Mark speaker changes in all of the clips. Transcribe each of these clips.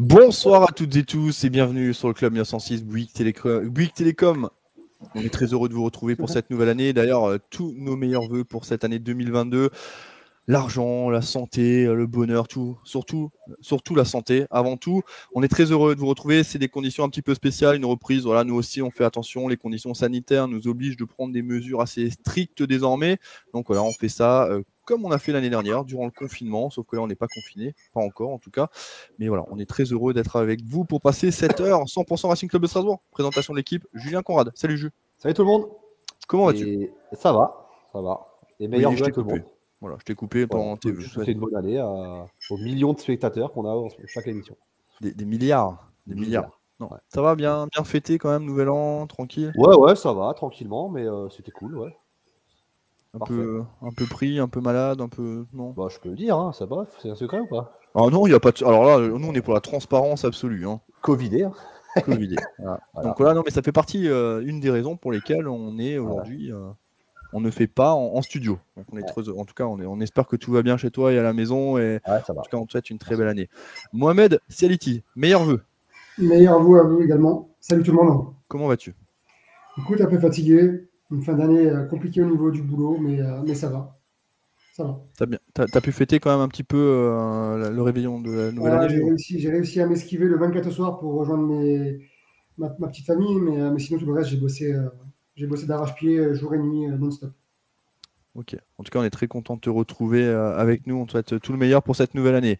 Speaker 1: Bonsoir à toutes et tous et bienvenue sur le Club 906 Bouygues Télécom. On est très heureux de vous retrouver pour cette nouvelle année. D'ailleurs, euh, tous nos meilleurs voeux pour cette année 2022. L'argent, la santé, le bonheur, tout, surtout, surtout la santé. Avant tout, on est très heureux de vous retrouver. C'est des conditions un petit peu spéciales, une reprise. Voilà, nous aussi, on fait attention. Les conditions sanitaires nous obligent de prendre des mesures assez strictes désormais. Donc voilà, on fait ça euh, comme on a fait l'année dernière, durant le confinement, sauf que là, on n'est pas confiné, pas encore en tout cas. Mais voilà, on est très heureux d'être avec vous pour passer cette heure 100% Racing Club de Strasbourg. Présentation de l'équipe, Julien Conrad. Salut Jules.
Speaker 2: Salut tout le monde.
Speaker 1: Comment vas-tu
Speaker 2: Ça va, ça va.
Speaker 1: Et meilleur oui, tout le monde. Voilà, je t'ai coupé pendant tes
Speaker 2: C'est une bonne année aux millions de spectateurs qu'on a dans chaque émission.
Speaker 1: Des, milliards. Des milliards. Non. Ça va bien, bien fêté quand même, nouvel an, tranquille
Speaker 2: Ouais, ouais, ça va, tranquillement, mais euh, c'était cool, ouais.
Speaker 1: Un peu, un peu pris, un peu malade, un peu. Non
Speaker 2: Bah, je peux le dire, hein, ça va, c'est un secret ou pas?
Speaker 1: Ah non, il n'y a pas de. Alors là, nous, on est pour la transparence absolue. Hein.
Speaker 2: Covidé. Hein.
Speaker 1: Covidé. Donc voilà, non, mais ça fait partie, euh, une des raisons pour lesquelles on est aujourd'hui. Euh, on ne fait pas en, studio. Donc on est très, en tout cas, on, est, on, espère que tout va bien chez toi et à la maison. Et en tout cas, on te souhaite une très belle année. Mohamed Sialiti, meilleur vœu.
Speaker 3: Meilleur vœu à vous également. Salut tout le monde.
Speaker 1: Comment vas-tu?
Speaker 3: Écoute, un peu fatigué, une fin d'année euh, compliquée au niveau du boulot, mais, euh, mais ça va. Ça va.
Speaker 1: T'as bien. As, pu fêter quand même un petit peu euh, le réveillon de la nouvelle année
Speaker 3: J'ai réussi, réussi, à m'esquiver le 24 soir pour rejoindre mes, ma, petite famille, mais, mais, sinon tout le reste, j'ai bossé, j'ai bossé d'arrache-pied jour et nuit non-stop.
Speaker 1: Ok. En tout cas, on est très content de te retrouver avec nous. On te souhaite tout le meilleur pour cette nouvelle année.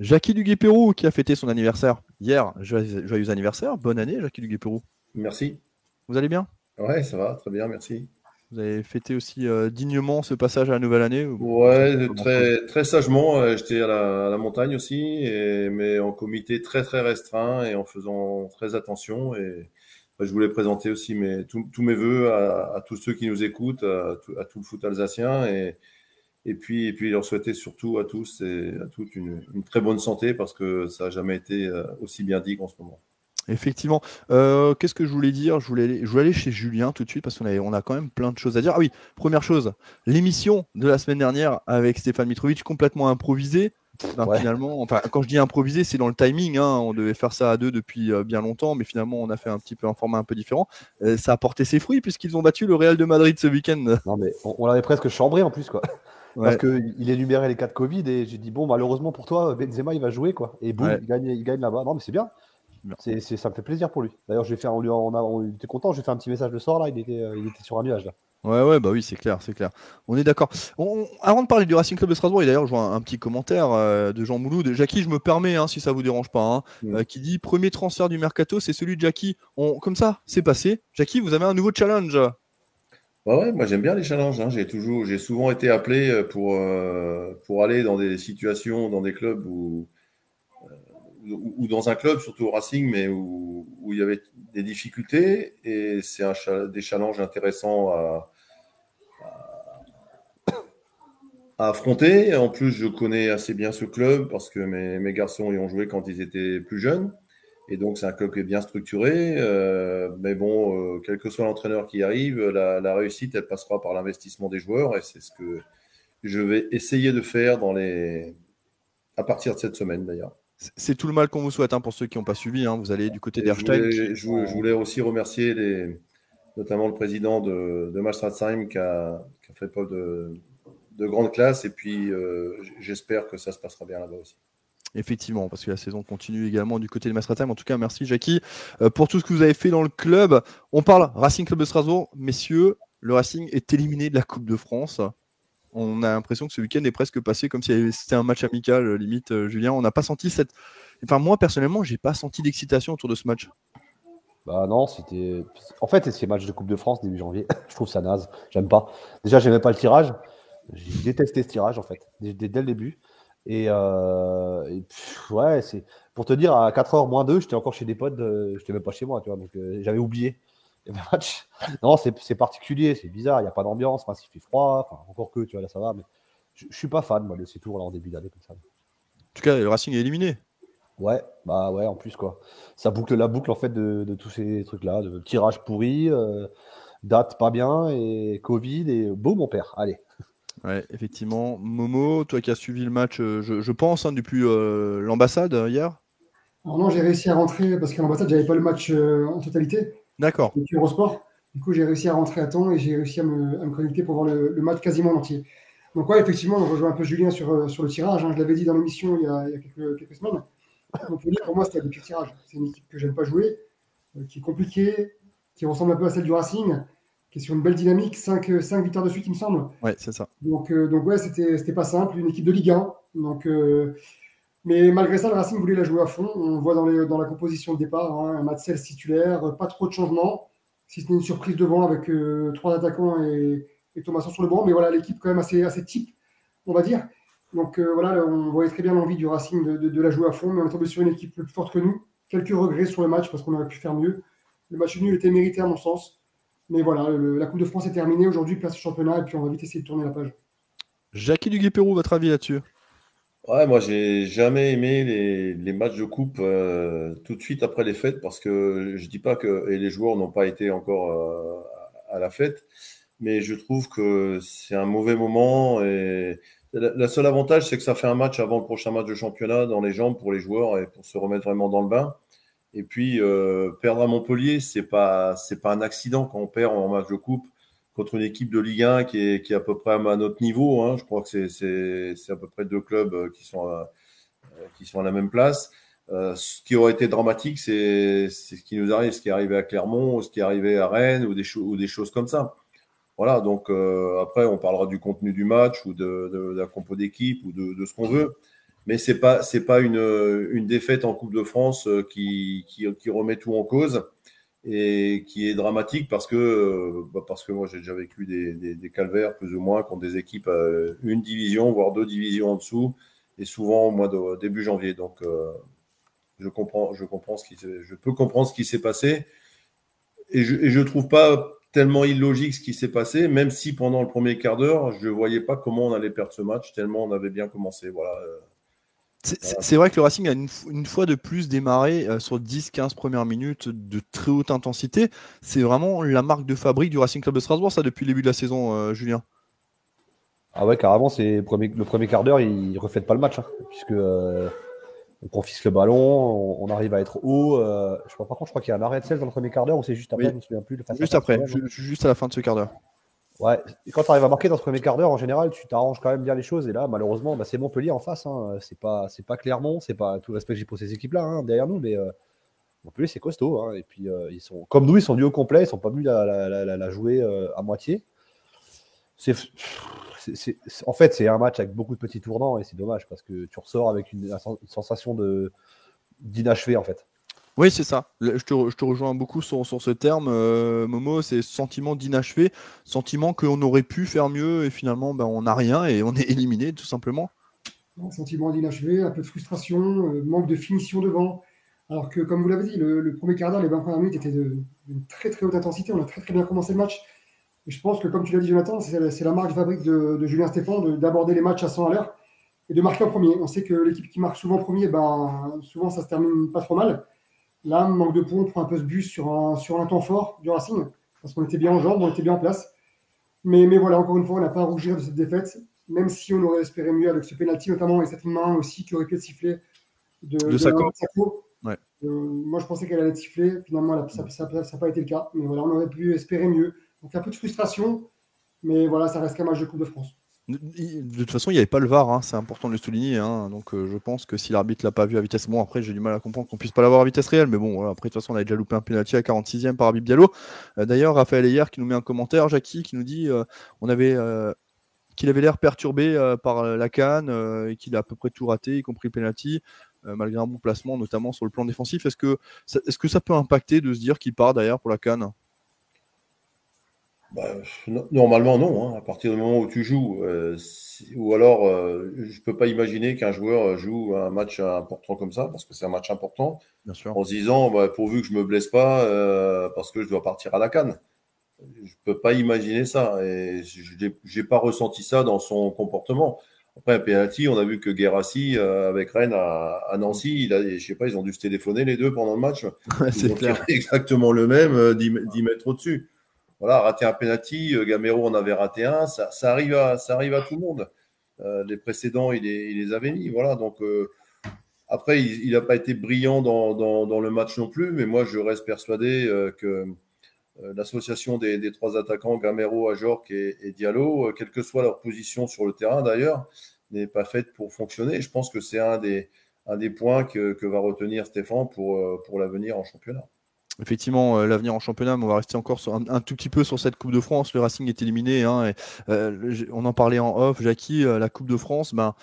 Speaker 1: Jackie Duguay-Pérou qui a fêté son anniversaire hier. Joyeux anniversaire. Bonne année, Jackie Duguay-Pérou.
Speaker 4: Merci.
Speaker 1: Vous allez bien?
Speaker 4: Ouais, ça va, très bien, merci.
Speaker 1: Vous avez fêté aussi euh, dignement ce passage à la nouvelle année
Speaker 4: Ouais, très, très sagement. Euh, j'étais à la, montagne aussi, et, mais en comité très très restreint et en faisant très attention. Et je voulais présenter aussi mes, tous, mes voeux à, tous ceux qui nous écoutent, à, tout, le foot alsacien, et, et puis et puis leur souhaiter surtout à tous et à toutes une, très bonne santé parce que ça n'a jamais été euh, aussi bien dit qu'en ce moment.
Speaker 1: Effectivement. Euh, qu'est-ce que je voulais dire? Je voulais, aller, je voulais aller chez Julien tout de suite parce qu'on a, on a quand même plein de choses à dire. Ah oui, première chose, l'émission de la semaine dernière avec Stéphane Mitrovic complètement improvisée. Ben, finalement, enfin, quand je dis improvisé, c'est dans le timing. Hein. on devait faire ça à deux depuis euh, bien longtemps, mais finalement, on a fait un petit peu un format un peu différent. Euh, ça a porté ses fruits puisqu'ils ont battu le Real de Madrid ce week-end.
Speaker 2: Non, mais on, l'avait presque chambré en plus, quoi. Parce qu'il énumérait les cas de Covid et j'ai dit, bon, malheureusement pour toi, Benzema, il va jouer, quoi. Et boum, il gagne, il gagne là-bas. Non, mais c'est bien. C'est, ça me fait plaisir pour lui. D'ailleurs, je vais faire, on, on, a, on était content, j'ai fait un petit message le soir là, il était, euh, il était sur un nuage là.
Speaker 1: Ouais, ouais, bah oui, c'est clair, c'est clair. On est d'accord. avant de parler du Racing Club de Strasbourg, et d'ailleurs, je vois un, petit commentaire euh, de Jean Mouloud. Jackie, je me permets, hein, si ça vous dérange pas, hein, mm. euh, qui dit premier transfert du mercato, c'est celui de Jackie. On, comme ça, c'est passé. Jackie, vous avez un nouveau challenge.
Speaker 4: Ouais, ouais, moi j'aime bien les challenges. Hein. J'ai toujours, j'ai souvent été appelé pour, pour aller dans des situations, dans des clubs où ou, dans un club, surtout au Racing, mais où, il y avait des difficultés et c'est un, des challenges intéressants à, affronter. En plus, je connais assez bien ce club parce que mes, garçons y ont joué quand ils étaient plus jeunes. Et donc, c'est un club qui est bien structuré. Euh, mais bon, euh, quel que soit l'entraîneur qui arrive, la, la, réussite, elle passera par l'investissement des joueurs. Et c'est ce que je vais essayer de faire dans les... à partir de cette semaine, d'ailleurs.
Speaker 1: C'est tout le mal qu'on vous souhaite hein, pour ceux qui n'ont pas suivi. Hein. vous allez du côté d'Erstein.
Speaker 4: Je, je, voulais aussi remercier les, notamment le président de, de Malstratzheim qui a, fait preuve de, de, grande classe. Et puis, euh, j'espère que ça se passera bien là-bas aussi.
Speaker 1: Effectivement, parce que la saison continue également du côté de Malstratzheim. En tout cas, merci Jackie euh, pour tout ce que vous avez fait dans le club. On parle Racing Club de Strasbourg. Messieurs, le Racing est éliminé de la Coupe de France on a l'impression que ce week-end est presque passé comme si c'était un match amical, euh, limite, Julien. On n'a pas senti cette. Enfin, moi, personnellement, j'ai pas senti d'excitation autour de ce match.
Speaker 2: Bah non, c'était. En fait, c'est match de Coupe de France début janvier. je trouve ça naze. J'aime pas. Déjà, j'aimais pas le tirage. J'ai détesté ce tirage, en fait, dès, le début. Et, euh, ouais, c'est. Pour te dire, à 4h moins 2, j'étais encore chez des potes, je j'étais même pas chez moi, tu vois, donc j'avais oublié. Non, c'est particulier, c'est bizarre, il n'y a pas d'ambiance, il fait froid, enfin, encore que, tu vois, là ça va, mais je, ne suis pas fan, moi, de ces tours là en début d'année comme ça.
Speaker 1: En tout cas, le Racing est éliminé.
Speaker 2: Ouais, bah ouais, en plus, quoi. Ça boucle la boucle, en fait, de, tous ces trucs-là, de tirage pourri, euh, date pas bien, et Covid, et beau, mon père, allez.
Speaker 1: Ouais, effectivement. Momo, toi qui as suivi le match, euh, je, pense, hein, depuis euh, l'ambassade hier
Speaker 3: Alors non, j'ai réussi à rentrer parce qu'à l'ambassade, j'avais pas le match euh, en totalité.
Speaker 1: D'accord.
Speaker 3: avec Eurosport. Du coup, j'ai réussi à rentrer à temps et j'ai réussi à me, à me connecter pour voir le, le match quasiment en entier. Donc ouais, effectivement, on rejoint un peu Julien sur, euh, sur le tirage. hein. Je l'avais dit dans l'émission il y a, il y a quelques, quelques semaines. Donc, pour moi, c'était le pire tirage. C'est une équipe que j'aime pas jouer, euh, qui est compliquée, qui ressemble un peu à celle du Racing, qui est sur une belle dynamique, 5 victoires de suite, il me semble.
Speaker 1: Ouais, c'est ça.
Speaker 3: Donc, euh, donc ouais, c'était pas simple, une équipe de Ligue 1. Donc, euh, mais malgré ça, le Racing voulait la jouer à fond. On voit dans, les, dans la composition de départ hein, un Matsels titulaire, euh, pas trop de changements, si ce n'est une surprise devant avec euh, trois attaquants et, et Thomasson sur le banc. Mais voilà, l'équipe quand même assez, assez type, on va dire. Donc euh, voilà, on voyait très bien l'envie du Racing de, de- de la jouer à fond, mais on est tombé sur une équipe plus forte que nous. Quelques regrets sur le match parce qu'on aurait pu faire mieux. Le match nul était mérité à mon sens. Mais voilà, le- la Coupe de France est terminée. Aujourd'hui, place au championnat et puis on va vite essayer de tourner la page.
Speaker 1: Jackie Duguay-Pérou, votre avis là-dessus?
Speaker 4: Ouais, moi, j'ai jamais aimé les, les matchs de coupe euh, tout de suite après les fêtes parce que je dis pas que et les joueurs n'ont pas été encore euh, à la fête, mais je trouve que c'est un mauvais moment et la, la seule avantage, c'est que ça fait un match avant le prochain match de championnat dans les jambes pour les joueurs et pour se remettre vraiment dans le bain. Et puis euh, perdre à Montpellier, c'est pas c'est pas un accident quand on perd en match de coupe contre une équipe de Ligue 1 qui est, qui est à peu près à notre niveau. Hein. Je crois que c'est- c'est c'est à peu près deux clubs euh, qui sont à, euh, qui sont à la même place. Ce qui aurait été dramatique, c'est c'est ce qui nous arrive, ce qui est arrivé à Clermont, ce qui est arrivé à Rennes ou des, cho- ou des choses comme ça. Voilà, donc après, on parlera du contenu du match ou de, de, de la compo d'équipe ou de, de ce qu'on veut. Mais c'est pas c'est pas une, une défaite en Coupe de France euh, qui, qui, remet tout en cause et qui est dramatique parce que euh, bah, parce que moi j'ai déjà vécu des, des, calvaires plus ou moins contre des équipes euh, une division voire deux divisions en dessous et souvent au mois de début janvier. Donc je comprends je comprends ce qui je peux comprendre ce qui s'est passé et je et je trouve pas tellement illogique ce qui s'est passé même si pendant le premier quart d'heure je voyais pas comment on allait perdre ce match tellement on avait bien commencé. Voilà
Speaker 1: C'est- vrai que le Racing a une, fois de plus démarré euh, sur 10-15 premières minutes de très haute intensité. C'est vraiment la marque de fabrique du Racing Club de Strasbourg, ça, depuis le début de la saison, euh, Julien.
Speaker 2: Ah ouais, carrément, c'est le premier, le premier quart d'heure, il reflète pas le match, hein, puisque euh, on confisque le ballon, on, on arrive à être haut. je crois, par contre, je crois qu'il y a un arrêt de sel dans le premier quart d'heure ou c'est juste après,
Speaker 1: Oui.
Speaker 2: je me souviens plus.
Speaker 1: Juste après, ju- juste à la fin de ce quart d'heure.
Speaker 2: Ouais, quand tu arrives à marquer dans ce premier quart d'heure, en général, tu t'arranges quand même bien les choses. Et là, malheureusement, bah, c'est Montpellier en face. Hein. C'est pas, c'est pas Clermont, c'est pas tout le respect que j'ai pour ces équipes-là hein, derrière nous, mais euh, Montpellier c'est costaud. Hein. Et puis euh, ils sont, comme nous, ils sont du au complet, ils sont pas venus la, la, jouer euh, à moitié. C'est- en fait, c'est un match avec beaucoup de petits tournants et c'est dommage parce que tu ressors avec une, une sensation de d'inachevé en fait.
Speaker 1: Oui, c'est ça. Je te, rejoins beaucoup sur, ce terme, euh, Momo. C'est sentiment d'inachevé, sentiment qu'on aurait pu faire mieux et finalement, ben, on n'a rien et on est éliminé, tout simplement.
Speaker 3: Un sentiment d'inachevé, un peu de frustration, euh, manque de finition devant. Alors que, comme vous l'avez dit, le, premier quart d'heure, les 20 premières minutes étaient d'une très très haute intensité. On a très très bien commencé le match. Et je pense que, comme tu l'as dit, Jonathan, c'est la, marque fabrique de, Julien Stéphane de- d'aborder les matchs à 100 à l'heure et de marquer en premier. On sait que l'équipe qui marque souvent en premier, ben, souvent ça se termine pas trop mal. Là, manque de points, on prend un peu ce bus sur un, sur un temps fort du Racing, parce qu'on était bien en jambes, on était bien en place. Mais, mais voilà, encore une fois, on n'a pas à rougir de cette défaite, même si on aurait espéré mieux avec ce penalty notamment et cette main aussi qui aurait pu être sifflée de,
Speaker 1: De Sacco.
Speaker 3: Sacco.
Speaker 1: Ouais.
Speaker 3: Euh, moi, je pensais qu'elle allait être sifflée. Finalement, elle ça n'a pas été le cas. Mais voilà, on aurait pu espérer mieux. Donc, un peu de frustration, mais voilà, ça reste qu'un match de Coupe de France.
Speaker 1: De toute façon, il n'y avait pas le VAR, hein, c'est important de le souligner. hein, donc euh, je pense que si l'arbitre l'a pas vu à vitesse. Bon, après, j'ai du mal à comprendre qu'on puisse pas l'avoir à vitesse réelle, mais bon, après, de toute façon, on a déjà loupé un penalty à 46e par Habib Diallo. Euh, D'ailleurs, Raphaël Ayer qui nous met un commentaire, Jackie, qui nous dit euh, qu'il avait l'air perturbé par la canne et qu'il a à peu près tout raté, y compris le penalty, malgré un bon placement, notamment sur le plan défensif. Est-ce que, ça- est-ce que ça peut impacter de se dire qu'il part derrière pour la canne?
Speaker 4: Bah, no- normalement, non. hein. À partir du moment où tu joues, euh, si- ou alors, euh, je peux pas imaginer qu'un joueur joue un match important comme ça, parce que c'est un match important,
Speaker 1: Bien sûr.
Speaker 4: en se disant, bah, pourvu que je me blesse pas, euh, parce que je dois partir à la canne. Je peux pas imaginer ça, et je n'ai pas ressenti ça dans son comportement. Après un penalty, on a vu que Guérassi euh, avec Rennes à, à Nancy, il a, je sais pas, ils ont dû se téléphoner les deux pendant le match.
Speaker 1: C'est clair.
Speaker 4: exactement le même, euh, 10, m- 10 mètres au-dessus. Voilà, rater un penalty, euh, Gamero en avait raté un, ça, arrive, à, ça arrive à tout le monde. Euh, les précédents, il les, il les avait mis. Voilà, donc euh, après, il n'a pas été brillant dans, dans, le match non plus, mais moi, je reste persuadé que l'association des, des, trois attaquants, Gamero, Ajorc et, et Diallo, quelle que soit leur position sur le terrain d'ailleurs, n'est pas faite pour fonctionner. je pense que c'est un des, un des points que, que va retenir Stéphane pour, pour l'avenir en championnat
Speaker 1: effectivement euh, l'avenir en championnat, mais on va rester encore un, tout petit peu sur cette Coupe de France. Le Racing est éliminé. Hein, euh, on en parlait en off, Jackie, euh, la Coupe de France, ben,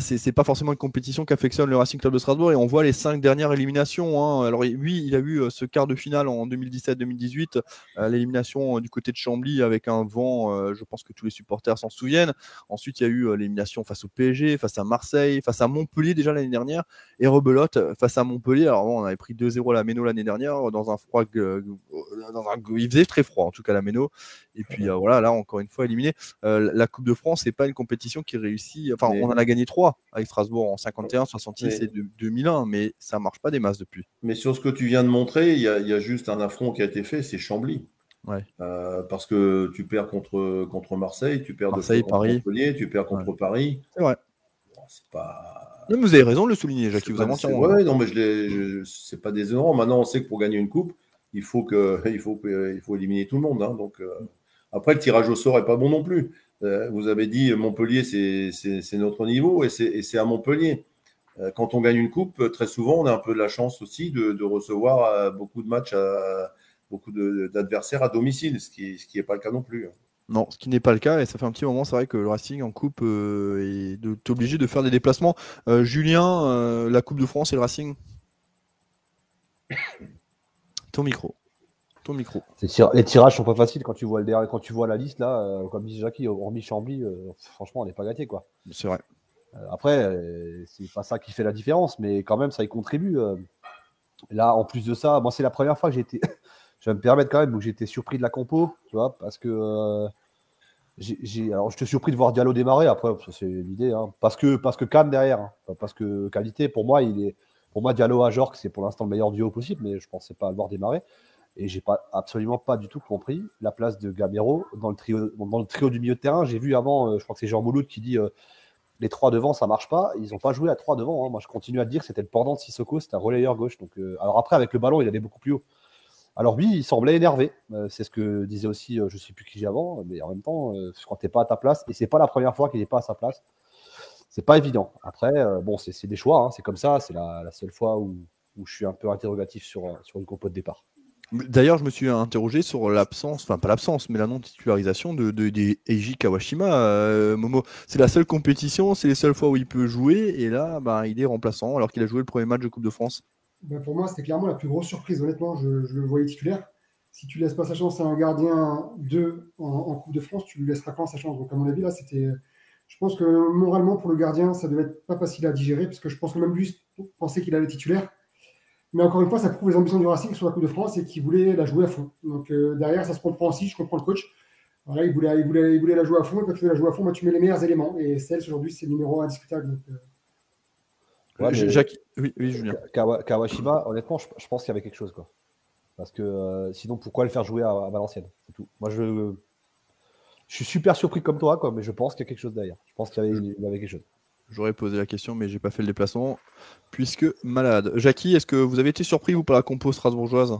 Speaker 1: c'est pas forcément une compétition qu'affectionne le Racing Club de Strasbourg. Et on voit les cinq dernières éliminations. Hein. Alors oui, il a eu ce quart de finale en 2017-2018, l'élimination du côté de Chambly avec un vent, je pense que tous les supporters s'en souviennent. Ensuite, il y a eu l'élimination face au PSG, face à Marseille, face à Montpellier déjà l'année dernière, et rebelote face à Montpellier. Alors on avait pris 2-0 la Méno l'année dernière dans un froid, il faisait très froid en tout cas la Méno. Et puis euh, voilà, là encore une fois éliminé. Euh, la Coupe de France, c'est pas une compétition qui réussit. Enfin, on en a gagné trois avec Strasbourg en 51, 66 et 2001, mais ça marche pas des masses depuis.
Speaker 4: Mais sur ce que tu viens de montrer, il y, a juste un affront qui a été fait, c'est Chambly. Euh, parce que tu perds contre, contre Marseille, tu perds
Speaker 1: Marseille,
Speaker 4: de,
Speaker 1: Paris.
Speaker 4: Montpellier, tu perds contre Paris.
Speaker 1: C'est vrai.
Speaker 4: c'est pas
Speaker 1: vous avez raison de le souligner, Jacques. Vous
Speaker 4: avez ouais, non, mais je c'est pas déshonorant. Maintenant, on sait que pour gagner une coupe, il faut, que, il faut, il faut éliminer tout le monde. Hein. donc, euh, après, le tirage au sort est pas bon non plus. Euh, vous avez dit Montpellier, c'est notre niveau et c'est à Montpellier. Euh, quand on gagne une coupe, très souvent, on a un peu de la chance aussi de, de recevoir beaucoup de matchs, à, beaucoup d'adversaires à domicile, ce qui n'est ce qui pas le cas non plus.
Speaker 1: Non, ce qui n'est pas le cas, et ça fait un petit moment, c'est vrai que le Racing en coupe est obligé de faire des déplacements. Julien, la Coupe de France et le Racing Ton micro. Ton micro.
Speaker 2: Les tirages sont pas faciles quand tu vois, le, quand tu vois la liste là, euh, comme dit Jackie, hormis Chambly, euh, franchement, on n'est pas gâté quoi.
Speaker 1: C'est vrai.
Speaker 2: Euh, après, c'est pas ça qui fait la différence, mais quand même, ça y contribue. Là, en plus de ça, moi, c'est la première fois que j'ai été. Je vais me permettre quand même, j'ai été surpris de la compo, tu vois, parce que. j'ai, alors, j'étais surpris de voir Diallo démarrer. Après, c'est l'idée, hein. parce que parce que derrière, hein. parce que qualité. Pour moi, il est, pour moi, Diallo à Jork, c'est pour l'instant le meilleur duo possible, mais je ne pensais pas le voir démarrer. Et j'ai pas absolument pas du tout compris la place de Gamero dans le trio, dans le trio du milieu de terrain. J'ai vu avant, euh, je crois que c'est Jean Mouloud qui dit euh, les trois devant, ça marche pas. Ils n'ont pas joué à trois devant. Hein. Moi, je continue à dire c'était le pendant de Sissoko, c'était un relayeur gauche. Donc, euh, alors après, avec le ballon, il allait beaucoup plus haut. Alors lui, il semblait énervé. c'est ce que disait aussi, je ne sais plus qui j'ai avant, mais en même temps, quand tu n'es pas à ta place, et c'est pas la première fois qu'il n'est pas à sa place, c'est pas évident. Après, euh, bon, c'est des choix, hein, c'est comme ça. C'est la, seule fois où, je suis un peu interrogatif sur, euh, une compo de départ.
Speaker 1: D'ailleurs, je me suis interrogé sur l'absence, enfin pas l'absence, mais la non-titularisation de, de, Eiji Kawashima. Euh, Momo, c'est la seule compétition, c'est les seules fois où il peut jouer, et là, bah, il est remplaçant alors qu'il a joué le premier match de Coupe de France.
Speaker 3: Bah, pour moi, c'était clairement la plus grosse surprise. Honnêtement, je, le voyais titulaire. Si tu laisses pas sa chance à un gardien 2 en, Coupe de France, tu lui laisseras quand sa chance? Donc, à mon avis, là, c'était je pense que moralement, pour le gardien, ça devait être pas facile à digérer, parce que je pense que même lui pensait qu'il allait titulaire. Mais encore une fois, ça prouve les ambitions du Racing sur la Coupe de France et qu'il voulait la jouer à fond. Donc euh, derrière, ça se comprend aussi, je comprends le coach. Il, voulait, il, voulait, il voulait la jouer à fond, et quand tu veux la jouer à fond, moi, tu mets les meilleurs éléments. Et celle, aujourd'hui, c'est le numéro indiscutable. Donc,
Speaker 1: euh... Jacques, oui, oui, Julien.
Speaker 2: Kawashima, honnêtement, je, pense qu'il y avait quelque chose. Quoi. Parce que euh, sinon, pourquoi le faire jouer à, à Valenciennes? C'est tout. Moi, je je suis super surpris comme toi, quoi, mais je pense qu'il y a quelque chose derrière. Je pense qu'il y, avait, quelque chose.
Speaker 1: J'aurais posé la question, mais j'ai pas fait le déplacement, puisque malade. Jackie, est-ce que vous avez été surpris ou par la compo strasbourgeoise?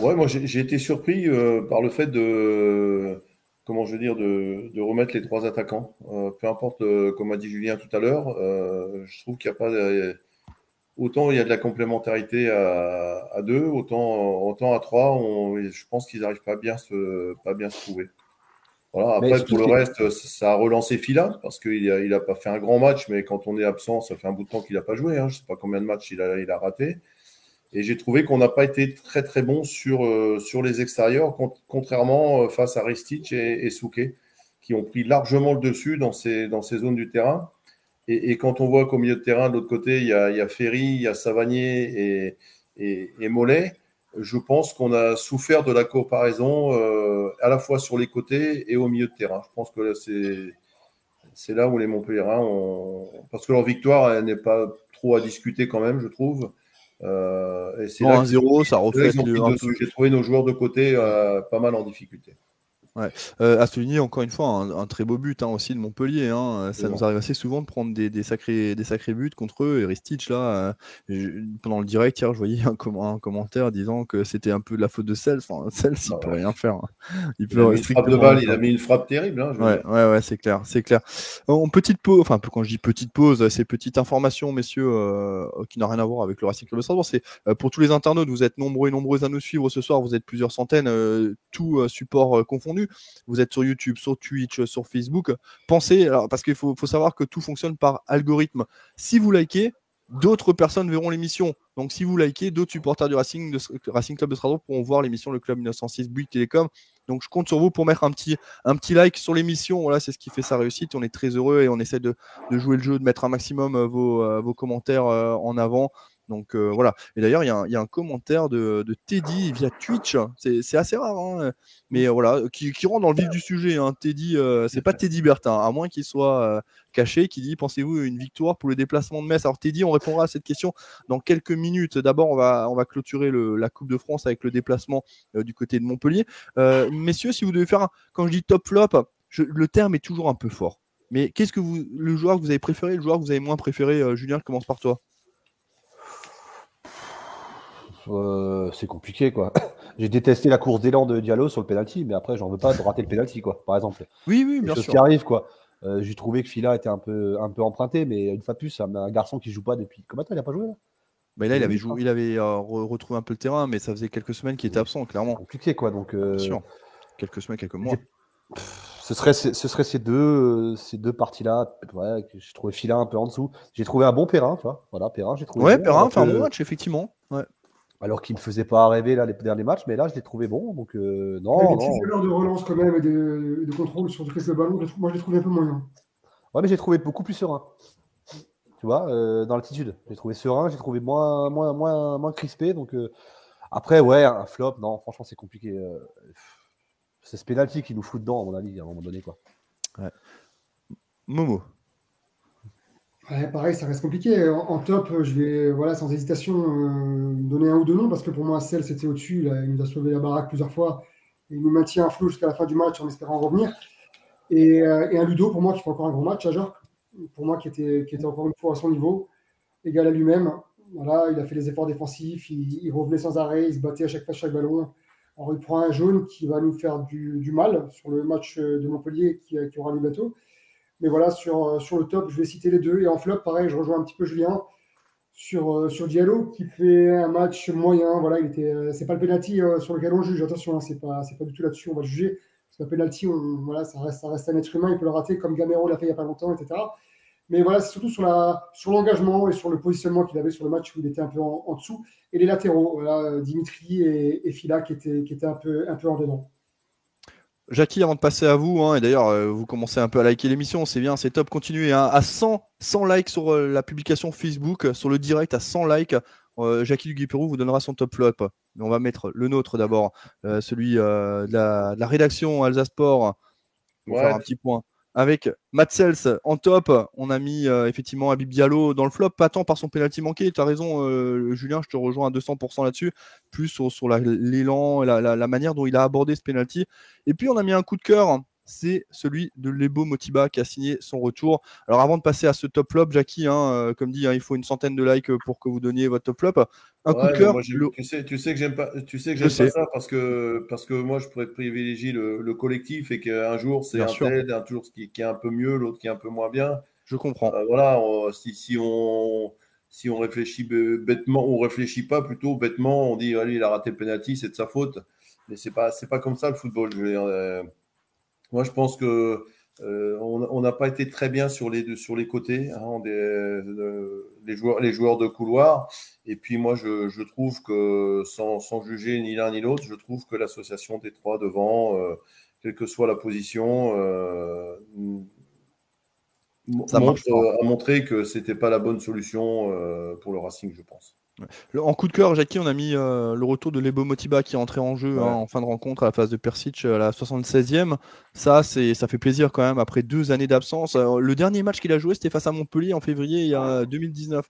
Speaker 4: Ouais, moi j'ai été surpris euh, par le fait de, comment je veux dire, de, remettre les trois attaquants. Euh, peu importe, euh, comme a dit Julien tout à l'heure, je trouve qu'il n'y a pas autant il y a de la complémentarité à, deux, autant, autant à trois, je pense qu'ils n'arrivent pas bien se, pas bien se trouver. Voilà, après, pour le reste, ça a relancé Fila parce qu'il n'a il a pas fait un grand match, mais quand on est absent, ça fait un bout de temps qu'il n'a pas joué. Hein. Je ne sais pas combien de matchs il a, il a raté. Et j'ai trouvé qu'on n'a pas été très très bon sur, euh, sur les extérieurs, contrairement euh, face à Ristich et, et Souquet, qui ont pris largement le dessus dans ces, dans ces zones du terrain. Et, quand on voit qu'au milieu de terrain, de l'autre côté, il y, a, Ferry, il y a Savanier et, et, Mollet, je pense qu'on a souffert de la comparaison euh, à la fois sur les côtés et au milieu de terrain. Je pense que c'est c'est là où les Montpellierins ont... Parce que leur victoire, n'est pas trop à discuter quand même, je trouve.
Speaker 1: Euh, et c'est 1-0, ça refait
Speaker 4: J'ai trouvé nos joueurs de côté euh, pas mal en difficulté.
Speaker 1: Euh, à souligner encore une fois un, très beau but hein, aussi de Montpellier. Hein. Ça nous arrive assez souvent de prendre des, sacrés, des sacrés buts contre eux. Et Ristich, là, euh, pendant le direct, hier, je voyais un, commentaire disant que c'était un peu de la faute de Cels. Enfin, Cels, il peut rien faire. Hein.
Speaker 4: Il, peut a mis une frappe de balle, il a mis une frappe terrible.
Speaker 1: ouais, ouais, ouais, c'est clair, c'est clair. En petite pause, enfin, quand je dis petite pause, c'est petite information, messieurs, euh, qui n'a rien à voir avec le Racing Club de Strasbourg. C'est pour tous les internautes, vous êtes nombreux et nombreuses à nous suivre ce soir. Vous êtes plusieurs centaines, tout support confondu vous êtes sur YouTube, sur Twitch, sur Facebook, pensez, alors, parce qu'il faut, savoir que tout fonctionne par algorithme. Si vous likez, d'autres personnes verront l'émission. Donc si vous likez, d'autres supporters du Racing, Racing Club de Strasbourg pourront voir l'émission Le Club 1906 Bouygues Télécom. Donc je compte sur vous pour mettre un petit, un petit like sur l'émission. Voilà, c'est ce qui fait sa réussite. On est très heureux et on essaie de, jouer le jeu, de mettre un maximum euh, vos, euh, vos commentaires euh, en avant. Donc euh, voilà. Et d'ailleurs, il y, a un commentaire de, Teddy via Twitch. C'est assez rare, hein, mais euh, voilà, qui, rentre dans le vif du sujet. Hein. Teddy, euh, c'est pas Teddy Bertin, à moins qu'il soit caché, qui dit Pensez-vous une victoire pour le déplacement de Metz? Alors Teddy, on répondra à cette question dans quelques minutes. D'abord, on va, clôturer la Coupe de France avec le déplacement du côté de Montpellier. messieurs, si vous devez faire, un, quand je dis top flop, le terme est toujours un peu fort. Mais qu'est-ce que vous, le joueur que vous avez préféré, le joueur que vous avez moins préféré, Julien, commence par toi.
Speaker 2: Euh, c'est compliqué quoi. J'ai détesté la course d'élan de Diallo sur le penalty, mais après j'en veux pas de rater le penalty quoi, par exemple.
Speaker 1: Oui, oui, bien
Speaker 2: sûr.
Speaker 1: Ce
Speaker 2: qui arrive quoi. Euh, j'ai trouvé que Fila était un peu, un peu emprunté, mais une fois de plus, un, un garçon qui joue pas depuis. Comment il a pas joué là?
Speaker 1: Mais là, il avait, joué, il avait euh, retrouvé un peu le terrain, mais ça faisait quelques semaines qu'il était absent, clairement.
Speaker 2: Compliqué, quoi. Donc,
Speaker 1: Bien sûr. Quelques semaines, quelques mois.
Speaker 2: Ce serait, ce serait ces deux, ces deux parties-là. Ouais, j'ai trouvé Fila un peu en dessous. J'ai trouvé un bon Perrin, tu vois. Voilà, Perrin, j'ai trouvé.
Speaker 1: Ouais, Perrin, fait un bon match, effectivement.
Speaker 2: Alors qu'il ne faisait pas rêver là, les derniers matchs, mais là, je l'ai trouvé bon. Donc, euh, non.
Speaker 3: Il y a de relance quand même et de, de contrôle sur le ballon. Moi, je l'ai trouvé un peu moyen.
Speaker 2: Ouais, mais j'ai trouvé beaucoup plus serein. Tu vois, euh, dans l'attitude. J'ai trouvé serein, j'ai trouvé moins, moins, moins, moins crispé. Donc, euh, après, ouais, un flop, non, franchement, c'est compliqué. c'est ce pénalty qui nous fout dedans, à mon avis, à un moment donné. Quoi. Ouais.
Speaker 1: Momo
Speaker 3: pareil, ça reste compliqué. En, top, je vais voilà, sans hésitation euh, donner un ou deux noms parce que pour moi, Cell, c'était au-dessus. Il nous a sauvé la baraque plusieurs fois. Il nous maintient un flou jusqu'à la fin du match en espérant revenir. Et, euh, un Ludo, pour moi, qui fait encore un grand match à Pour moi, qui était, qui était encore une fois à son niveau, égal à lui-même. Voilà, il a fait les efforts défensifs, il, revenait sans arrêt, il se battait à chaque fois, chaque ballon. Alors, il prend un jaune qui va nous faire du, mal sur le match de Montpellier qui, qui aura lieu bientôt. Mais voilà, sur, euh, sur le top, je vais citer les deux. Et en flop, pareil, je rejoins un petit peu Julien sur, euh, sur Diallo, qui fait un match moyen. Voilà, il était, euh, c'est pas le penalty sur lequel on juge. Attention, hein, c'est pas, c'est pas du tout là-dessus. On va juger. Parce le penalty, voilà, ça reste, ça reste un être humain. Il peut le rater comme Gamero l'a fait il y a pas longtemps, etc. Mais voilà, c'est surtout sur, sur l'engagement et sur le positionnement qu'il avait sur le match où il était un peu en, dessous. Et les latéraux, voilà, Dimitri et, et Fila qui étaient, qui étaient un, peu, un peu en dedans.
Speaker 1: Jackie, avant de passer à vous, hein, et d'ailleurs, euh, vous commencez un peu à liker l'émission, c'est bien, c'est top, continuez. Hein, à 100, 100 likes sur euh, la publication Facebook, sur le direct, à 100 likes, euh, Jackie Duguay-Pérou vous donnera son top flop. Mais on va mettre le nôtre d'abord, celui de la, de, la, rédaction Alsace Sport. On va faire un petit point avec Matsels en top. On a mis euh, effectivement Abib Diallo dans le flop, pas tant par son penalty manqué. Tu as raison, euh, Julien, je te rejoins à 200% là-dessus. Plus sur, l'élan, la, la, manière dont il a abordé ce penalty. Et puis, on a mis un coup de cœur c'est celui de Lebo Motiba qui a signé son retour. Alors avant de passer à ce top flop, Jackie, hein, euh, comme dit, hein, il faut une centaine de likes pour que vous donniez votre top flop. Un coup de cœur.
Speaker 4: Tu sais, tu sais que j'aime pas, tu sais que j'aime pas ça parce que parce que moi je pourrais privilégier le, collectif et qu'un jour c'est un tel, un jour qui, qui, est un peu mieux, l'autre qui est un peu moins bien.
Speaker 1: Je comprends.
Speaker 4: Euh, voilà, si, si on si on réfléchit bêtement, on réfléchit pas plutôt bêtement, on dit allez il a raté le penalty, c'est de sa faute. Mais c'est pas c'est pas comme ça le football. Je veux dire, euh, moi, je pense que euh, on n'a pas été très bien sur les, sur les côtés, hein, les, joueurs, les joueurs de couloir. Et puis moi, je, trouve que, sans, juger ni l'un ni l'autre, je trouve que l'association des trois devant, euh, quelle que soit la position, euh, a montré que ce n'était pas la bonne solution pour le Racing, je pense.
Speaker 1: En coup de cœur, Jackie, on a mis euh, le retour de Lebo Motiba qui est entré en jeu hein, en fin de rencontre à la phase de Persic à la 76e. Ça, c'est, ça fait plaisir quand même après deux années d'absence. Le dernier match qu'il a joué, c'était face à Montpellier en février il y a 2019.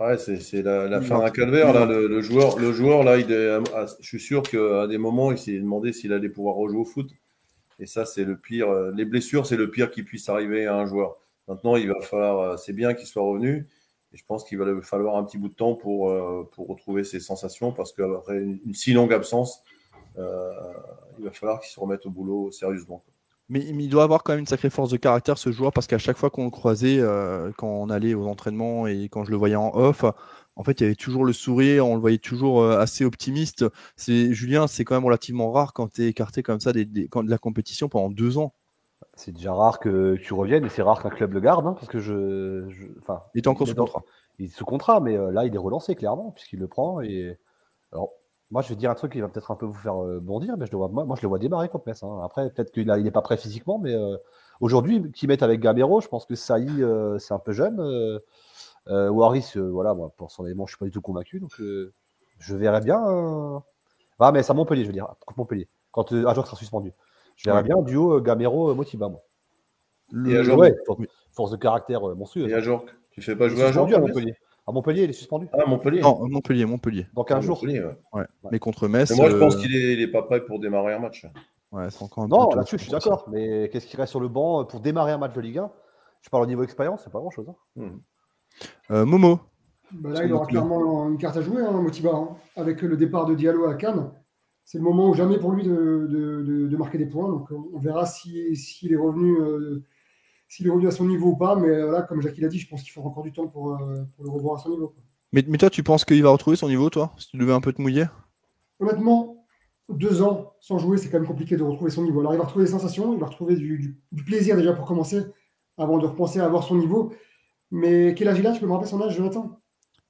Speaker 4: Ouais, c'est, la, fin d'un calvaire. Là, le, joueur, le joueur là, il je suis sûr qu'à des moments, il s'est demandé s'il allait pouvoir rejouer au foot. Et ça, c'est le pire. Les blessures, c'est le pire qui puisse arriver à un joueur. Maintenant, il va falloir, c'est bien qu'il soit revenu. Et je pense qu'il va falloir un petit bout de temps pour, pour retrouver ses sensations parce qu'après une, si longue absence, euh, il va falloir qu'il se remette au boulot sérieusement.
Speaker 1: Mais, il doit avoir quand même une sacrée force de caractère ce joueur parce qu'à chaque fois qu'on le croisait, euh, quand on allait aux entraînements et quand je le voyais en off, en fait, il y avait toujours le sourire, on le voyait toujours euh, assez optimiste. Julien, c'est quand même relativement rare quand tu es écarté comme ça des, de la compétition pendant deux ans.
Speaker 2: C'est déjà rare que tu reviennes et c'est rare qu'un club le garde, hein, parce que je, enfin,
Speaker 1: il est encore sous contrat.
Speaker 2: Il est sous contrat, mais là, il est relancé clairement puisqu'il le prend et alors moi, je vais dire un truc qui va peut-être un peu vous faire euh, bondir, mais je le vois, moi, moi, je le vois démarrer contre Metz. Hein. Après, peut-être qu'il n'est pas prêt physiquement, mais euh, aujourd'hui, qui mettent avec Gamero, je pense que Saï, euh, c'est un peu jeune. Waris, voilà, moi, pour son élément, je suis pas du tout convaincu. Donc, je verrais bien. Ah, mais c'est à Montpellier, je veux dire, contre Montpellier, quand euh, Ajok sera suspendu. Je verrais bien duo Gamero-Motiba, moi.
Speaker 4: Le...
Speaker 2: Ouais, force, de caractère monstrueux.
Speaker 4: Et Ajok, tu fais pas jouer à
Speaker 2: à Montpellier. À Montpellier, il est suspendu.
Speaker 4: Ah, Montpellier
Speaker 1: Non, Montpellier, Montpellier.
Speaker 2: Dans 15 jours.
Speaker 1: Ouais. Mais contre Metz.
Speaker 4: moi, je pense qu'il n'est est pas prêt pour démarrer un match.
Speaker 1: Ouais, c'est encore un
Speaker 2: non, là-dessus, je suis d'accord. Mais qu'est-ce qui reste sur le banc pour démarrer un match de Ligue 1 Je parle au niveau expérience, c'est pas grand-chose. Hein.
Speaker 1: Hmm. Euh, Momo.
Speaker 3: Bah là, il aura clairement une carte à jouer, hein, Motiba, hein. avec le départ de Diallo à Cannes. C'est le moment ou jamais pour lui de, de, de, marquer des points. Donc, on verra s'il si, est revenu. Euh, s'il est revenu à son niveau ou pas, mais là, comme Jacques l'a dit, je pense qu'il faut encore du temps pour, euh, pour le revoir à son niveau. Quoi.
Speaker 1: Mais, toi, tu penses qu'il va retrouver son niveau, toi Si tu devais un peu te mouiller?
Speaker 3: Honnêtement, deux ans sans jouer, c'est quand même compliqué de retrouver son niveau. Alors, il va retrouver des sensations, il va retrouver du, plaisir déjà pour commencer, avant de repenser à avoir son niveau. Mais quel âge il a? Tu peux me rappeler son âge, Jonathan?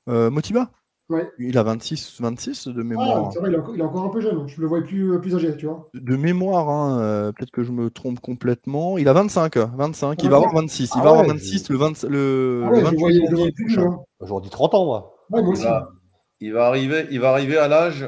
Speaker 1: Euh, Motiba?
Speaker 3: Ouais.
Speaker 1: Il a 26, 26 de mémoire.
Speaker 3: Ah, c'est vrai, il est, encore, un peu jeune. Je le vois plus, plus âgé, tu vois.
Speaker 1: De mémoire, hein, euh, peut-être que je me trompe complètement. Il a 25, 25. il va avoir 26. Il va avoir 26 le, 20, le,
Speaker 3: ah ouais, 28 plus, hein.
Speaker 2: Aujourd'hui, 30 ans, moi.
Speaker 4: il, va, arriver, il va arriver à l'âge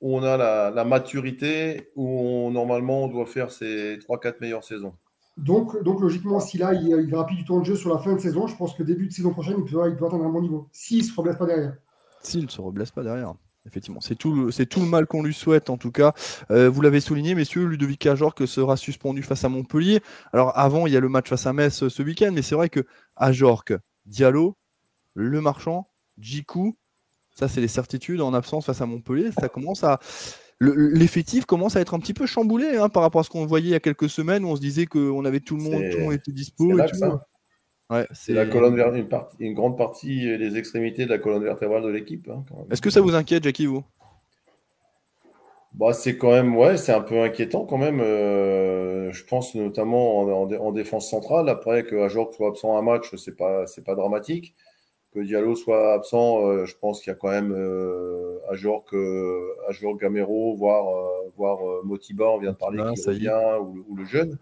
Speaker 4: où on a la, maturité, où normalement on doit faire ses 3-4 meilleures saisons.
Speaker 3: Donc, donc logiquement, si là il, il rapide du temps de jeu sur la fin de saison, je pense que début de saison prochaine, il peut, il peut atteindre un bon niveau. S'il ne se reblesse pas derrière.
Speaker 1: S'il ne se reblesse pas derrière. Effectivement, c'est tout, le, tout le mal qu'on lui souhaite en tout cas. Euh, vous l'avez souligné, messieurs, Ludovic Ajorc sera suspendu face à Montpellier. Alors avant, il y a le match face à Metz ce week-end, mais c'est vrai que Ajorc, Diallo, Le Marchand, Jiku, ça c'est les certitudes en absence face à Montpellier. Ça commence à l'effectif commence à être un petit peu chamboulé hein, par rapport à ce qu'on voyait il y a quelques semaines où on se disait qu'on avait tout le monde, tout le monde était dispo. Et tout.
Speaker 4: Ouais, c'est la colonne une, une, grande partie des extrémités de la colonne vertébrale de l'équipe. Hein,
Speaker 1: Est-ce que ça vous inquiète, Jackie, vous?
Speaker 4: Bah, c'est quand même, ouais, c'est un peu inquiétant quand même. Euh, je pense notamment en, défense centrale. Après que Ajorc soit absent un match, c'est pas, c'est pas dramatique. Que Diallo soit absent, euh, je pense qu'il y a quand même euh, Ajorc, euh, Gamero, voire, voire Motiba, on vient de parler, ah, qui revient, ou, ou, le jeune,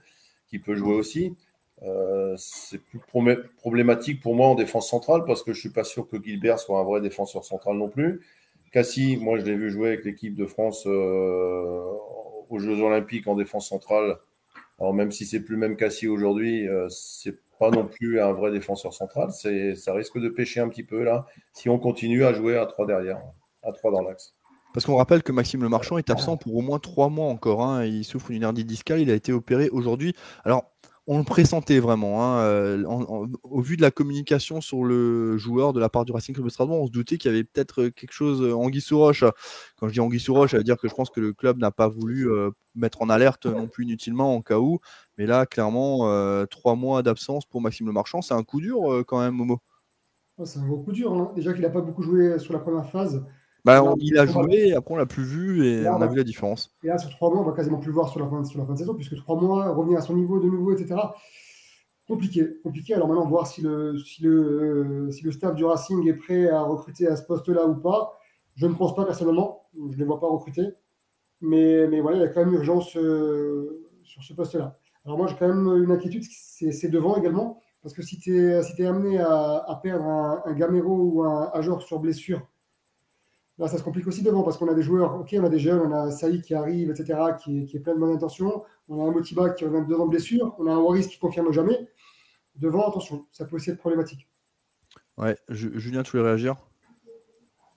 Speaker 4: qui peut jouer aussi. Euh, c'est plus problématique pour moi en défense centrale parce que je suis pas sûr que Gilbert soit un vrai défenseur central non plus. Cassie, moi je l'ai vu jouer avec l'équipe de France euh, aux Jeux Olympiques en défense centrale. Alors même si c'est plus même Cassie aujourd'hui, euh, c'est pas non plus un vrai défenseur central. Ça risque de pêcher un petit peu là si on continue à jouer à 3 derrière, à 3 dans l'axe.
Speaker 1: Parce qu'on rappelle que Maxime Le Marchand est absent pour au moins 3 mois encore. Hein. Il souffre d'une hernie discale. Il a été opéré aujourd'hui. Alors, on le pressentait vraiment. Hein, euh, au vu de la communication sur le joueur de la part du Racing Club de Strasbourg, on se doutait qu'il y avait peut-être quelque chose en sous roche. Quand je dis anguille sous roche, ça veut dire que je pense que le club n'a pas voulu euh, mettre en alerte non plus inutilement en cas où. Mais là, clairement, euh, trois mois d'absence pour Maxime Le Marchand, c'est un coup dur quand même, Momo.
Speaker 3: c'est un gros coup dur. Hein. Déjà qu'il n'a pas beaucoup joué sur la première phase.
Speaker 1: Bah, il a joué, après on l'a plus vu et on a vu la différence.
Speaker 3: Et là, sur trois mois, on va quasiment plus voir sur la fin, sur la fin de saison, puisque trois mois, revenir à son niveau de nouveau, etc. Compliqué, compliqué. Alors maintenant, voir si le, si le, si le staff du Racing est prêt à recruter à ce poste-là ou pas. Je ne pense pas personnellement, je ne les vois pas recruter. Mais, mais voilà, il y a quand même urgence euh, sur ce poste-là. Alors moi, j'ai quand même une inquiétude, c'est devant également. Parce que si tu es, si es, amené à, à perdre un, un, Gamero ou un Ajor sur blessure, Là, ça se complique aussi devant parce qu'on a des joueurs, ok, on a des jeunes, on a Saïd qui arrive, etc., qui, est plein de bonnes intentions. On a un Motiba qui revient de deux ans de blessure. On a un Waris qui confirme jamais. Devant, attention, ça peut aussi être problématique.
Speaker 1: Ouais, Julien, tu veux réagir?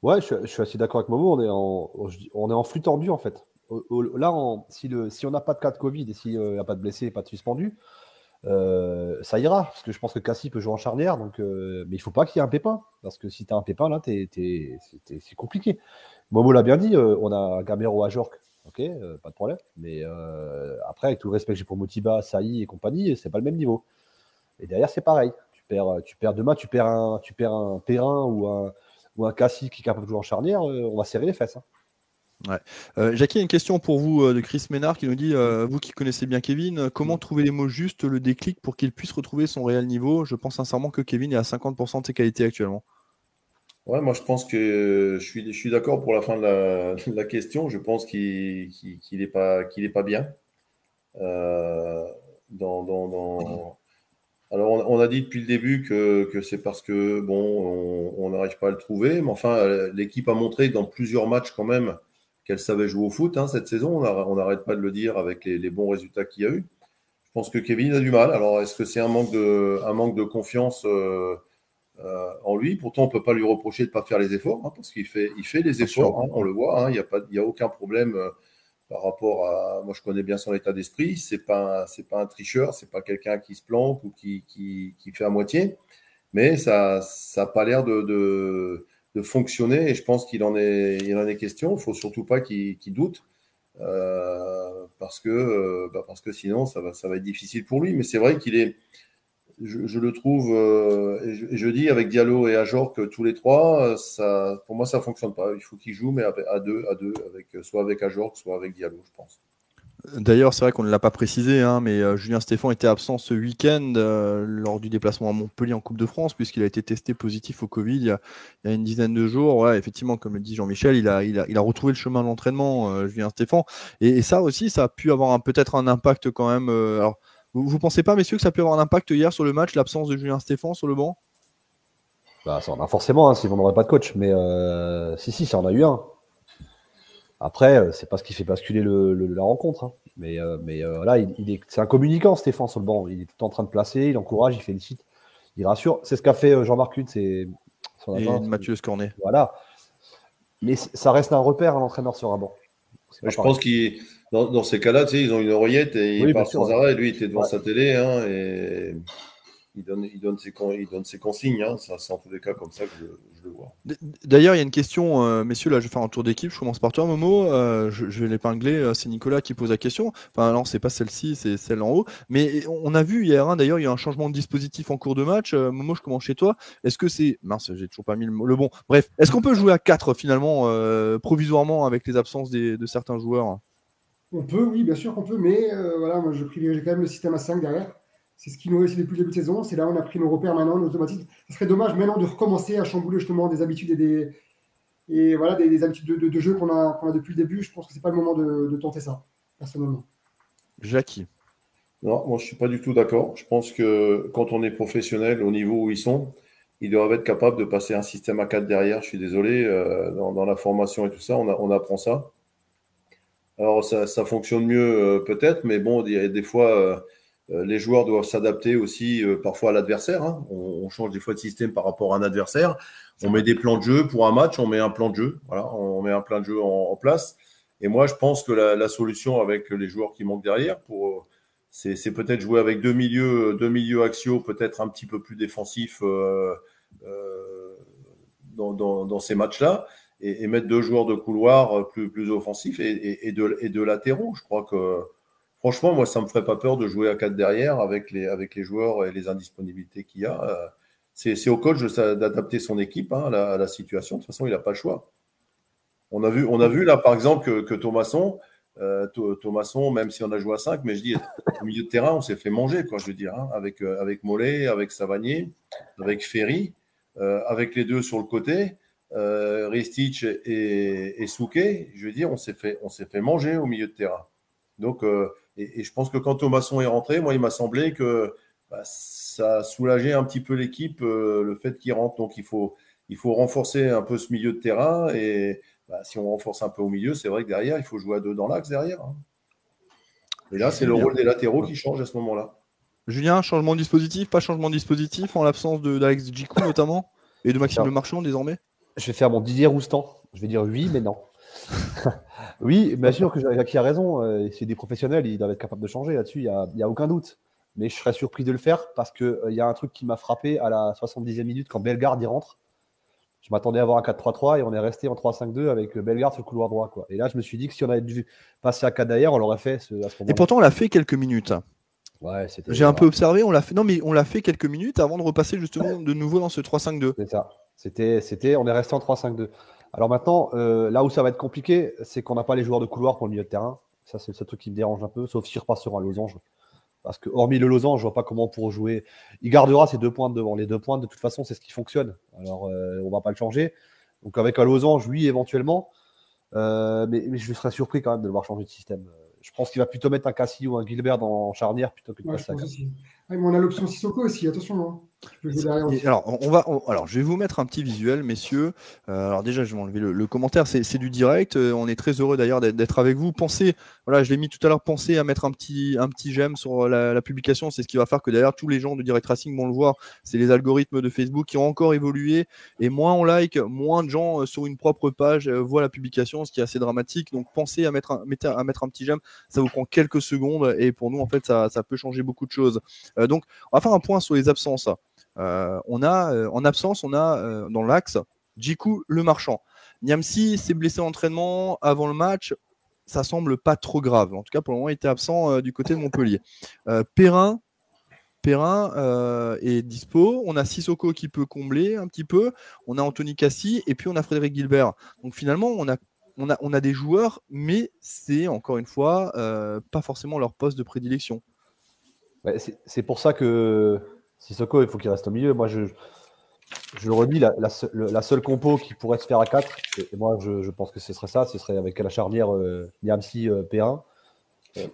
Speaker 2: Ouais, je, suis assez d'accord avec Momo. On est en, on est en flux tordu en fait. là, si, le, si on n'a pas de cas de Covid et s'il n'y a pas de blessés, pas de suspendus, ça ira. Parce que je pense que Cassie peut jouer en charnière. Donc, mais il faut pas qu'il y ait un pépin. Parce que si tu as un pépin, là, c'est compliqué. Momo l'a bien dit, on a Gamero à Jork. Ok, pas de problème. Mais après, avec tout le respect que j'ai pour Motiba, Saï et compagnie, c'est pas le même niveau. Et derrière, c'est pareil. Tu perds, tu perds demain, tu perds un, tu perds un Perrin ou un, ou un Cassie qui est capable de jouer en charnière, on va serrer les fesses. Hein.
Speaker 1: Ouais. Euh, Jackie, une question pour vous euh, de Chris Ménard qui nous dit euh, Vous qui connaissez bien Kevin, comment mm. trouver les mots justes, le déclic pour qu'il puisse retrouver son réel niveau? Je pense sincèrement que Kevin est à 50% de ses qualités actuellement.
Speaker 4: Ouais, moi je pense que je suis, je suis d'accord pour la fin de la, question. Je pense qu'il n'est pas, qu'il pas bien. dans, dans, Alors on, a dit depuis le début que, que c'est parce que bon, on n'arrive pas à le trouver, mais enfin l'équipe a montré dans plusieurs matchs quand même qu'elle savait jouer au foot hein, cette saison. On n'arrête pas de le dire avec les, bons résultats qu'il y a eu. Je pense que Kevin a du mal. Alors, est-ce que c'est un manque de, un manque de confiance euh, euh, en lui? Pourtant, on ne peut pas lui reprocher de ne pas faire les efforts, hein, parce qu'il fait, il fait les efforts, hein, on le voit. Il n'y a, pas, a aucun problème euh, par rapport à. Moi, je connais bien son état d'esprit. Ce n'est pas, un, pas un tricheur, ce n'est pas quelqu'un qui se planque ou qui, qui, fait à moitié. Mais ça n'a pas l'air de de fonctionner et je pense qu'il en est, il en est question. Il faut surtout pas qu'il doute euh, parce, que, euh, bah parce que sinon ça va, ça va être difficile pour lui. Mais c'est vrai qu'il est, je, le trouve, euh, et, je, dis avec Diallo et Ajor que tous les trois, ça, pour moi ça fonctionne pas. Il faut qu'ils jouent, mais à deux, à deux, avec, soit avec Ajor, soit avec Diallo, je pense.
Speaker 1: D'ailleurs, c'est vrai qu'on ne l'a pas précisé, hein, mais euh, Julien Stéphan était absent ce week-end euh, lors du déplacement à Montpellier en Coupe de France, puisqu'il a été testé positif au Covid il y a, une dizaine de jours. effectivement, comme le dit Jean-Michel, il a, retrouvé le chemin de l'entraînement, euh, Julien Stéphan. Et, ça aussi, ça a pu avoir peut-être un impact quand même. vous ne pensez pas, messieurs, que ça pu avoir un impact hier sur le match, l'absence de Julien Stéphan sur le banc?
Speaker 2: Bah, Ça en a forcément, si on n'aurait pas de coach. Mais si, si, ça en a eu un. Après, euh, c'est pas ce qui fait basculer le, la rencontre. Hein. Mais, euh, mais euh, là, il, est, c'est un communicant, Stéphane, sur le banc. Il est tout en train de placer, il encourage, il félicite, il rassure. C'est ce qu'a fait Jean-Marc Hutt, c'est
Speaker 1: son Et Mathieu Scornet.
Speaker 2: Voilà. Mais ça reste un repère, à l'entraîneur sur un banc.
Speaker 4: Je pense qu'il, dans, dans, ces cas-là, tu sais, ils ont une oreillette et ils parlent sans arrêt. Lui, il était devant sa télé hein, et il donne, il donne, ses, il donne ses consignes. Hein. C'est en tous les cas comme ça que je, le vois.
Speaker 1: D'ailleurs, il y a une question, euh, messieurs, là je vais faire un tour d'équipe. Je commence par toi, Momo. Euh, je, vais l'épingler. Euh, c'est Nicolas qui pose la question. Enfin, non, c'est pas celle-ci, c'est celle en haut. Mais on a vu hier, hein, d'ailleurs, il y a un changement de dispositif en cours de match. Momo, je commence chez toi. Est-ce que c'est. Mince, j'ai toujours pas mis le, bon. Bref, est-ce qu'on peut jouer à 4 finalement, provisoirement, avec les absences de certains joueurs?
Speaker 3: On peut, oui, bien sûr qu'on peut. Mais voilà, moi je privilégie quand même le système à 5 derrière. C'est ce qui nous réussit depuis le début de saison. C'est là où on a pris nos repères maintenant, nos automatismes. Ce serait dommage maintenant de recommencer à chambouler justement des habitudes et des, et voilà, des, habitudes de, jeu qu'on a, a, depuis le début. Je pense que ce n'est pas le moment de, tenter ça, personnellement.
Speaker 1: Jackie.
Speaker 4: Non, moi je ne suis pas du tout d'accord. Je pense que quand on est professionnel au niveau où ils sont, ils doivent être capables de passer un système à 4 derrière. Je suis désolé, euh, dans, la formation et tout ça, on, on apprend ça. Alors ça, ça fonctionne mieux euh, peut-être, mais bon, il y a des fois, euh, les joueurs doivent s'adapter aussi euh, parfois à l'adversaire. Hein. On, change des fois de système par rapport à un adversaire. On met des plans de jeu pour un match, on met un plan de jeu. Voilà, on met un plan de jeu en, place. Et moi, je pense que la, solution avec les joueurs qui manquent derrière, pour c'est peut-être jouer avec deux milieux, deux milieux axiaux, peut-être un petit peu plus défensifs euh, dans, ces matchs-là, et, mettre deux joueurs de couloir plus, plus offensifs et, de, et de latéraux. Je crois que franchement, moi, ça me ferait pas peur de jouer à 4 derrière avec les, avec les joueurs et les indisponibilités qu'il y a. Euh, c'est au coach d'adapter son équipe hein, à, la, situation. De toute façon, il n'a pas le choix. On a vu, on a vu là, par exemple, que, que Thomasson, euh, Thomasson, même si on a joué à 5, mais je dis, au milieu de terrain, on s'est fait manger, quoi, je veux dire, hein, avec, euh, avec Mollet, avec Savanier, avec Ferry, avec les deux sur le côté, Ristich et, et Souquet, je veux dire, on s'est fait, fait manger au milieu de terrain. Donc, et, je pense que quand Thomasson est rentré, moi, il m'a semblé que bah, ça a soulagé un petit peu l'équipe, euh, le fait qu'il rentre. Donc, il faut, il faut renforcer un peu ce milieu de terrain. Et bah, si on renforce un peu au milieu, c'est vrai que derrière, il faut jouer à deux dans l'axe derrière. Hein. Et là, c'est le rôle des latéraux qui change à ce moment-là.
Speaker 1: Julien, changement de dispositif, pas changement de dispositif en l'absence d'Alex Djikou notamment et de Maxime Le Marchand désormais?
Speaker 2: Je vais faire mon Didier Roustan. Je vais dire oui, mais non. oui, bien sûr que Jackie a raison. euh, C'est des professionnels, ils doivent être capables de changer là-dessus, il n'y a, y a aucun doute. Mais je serais surpris de le faire parce qu'il il y a un truc qui m'a frappé à la 70e minute quand Bellegarde y rentre. Je m'attendais à avoir un 4-3-3 et on est resté en 3-5-2 avec Bellegarde sur le couloir droit. Quoi. Et là, je me suis dit que si on avait dû passer à 4 derrière, on l'aurait fait ce- à ce
Speaker 1: Et
Speaker 2: moment-là.
Speaker 1: pourtant, on l'a fait quelques minutes.
Speaker 2: Ouais,
Speaker 1: J'ai un peu observé, on l'a fait. Non, mais on l'a fait quelques minutes avant de repasser justement de nouveau dans ce 3-5-2.
Speaker 2: C'est ça. C'était, c'était, on est resté en 3-5-2. Alors maintenant, euh, là où ça va être compliqué, c'est qu'on n'a pas les joueurs de couloir pour le milieu de terrain. Ça, c'est le seul truc qui me dérange un peu, sauf si je repasse sur un losange. Parce que, hormis le losange, je vois pas comment pour jouer. Il gardera ses deux points devant. Les deux points, de toute façon, c'est ce qui fonctionne. Alors, euh, on va pas le changer. Donc, avec un losange, oui, éventuellement. Euh, mais, mais je serais surpris quand même de le voir changer de système. Euh, Je pense qu'il va plutôt mettre un Cassie ou un Gilbert dans charnière plutôt que de
Speaker 3: Ouais,
Speaker 2: passer
Speaker 3: mais on a l'option Sissoko aussi, attention. Hein.
Speaker 1: Alors, on va, on- alors, je vais vous mettre un petit visuel, messieurs. Euh, alors déjà, je vais enlever le, le commentaire. C'est du direct. Euh, on est très heureux d'ailleurs d'être- avec vous. Pensez, voilà, je l'ai mis tout à l'heure. Pensez à mettre un petit, un petit j'aime sur la, la publication. C'est ce qui va faire que d'ailleurs tous les gens de Direct Racing vont le voir. C'est les algorithmes de Facebook qui ont encore évolué. Et moins on like, moins de gens euh, sur une propre page voient la publication, ce qui est assez dramatique. Donc pensez à mettre un, à mettre un petit j'aime. Ça vous prend quelques secondes et pour nous en fait ça, ça peut changer beaucoup de choses. Euh, donc on va faire un point sur les absences. Euh, on a euh, en absence, on a dans l'axe Jiku le marchand. Niamsi s'est blessé en entraînement avant le match. Ça semble pas trop grave. En tout cas, pour le moment, il était absent du côté de Montpellier. Perrin, Perrin est dispo. On a Sissoko qui peut combler un petit peu. On a Anthony Cassi et puis on a Frédéric Gilbert. Donc finalement, on a des joueurs, mais c'est encore une fois pas forcément leur poste de prédilection.
Speaker 2: Ouais, c'est pour ça que Sissoko, il faut qu'il reste au milieu. Moi, je, je le redis, la, la, seule- le- la seule compo qui pourrait se faire à 4, et, et moi, je, je pense que ce serait ça, ce serait avec la charnière euh, Niamsi euh, P1,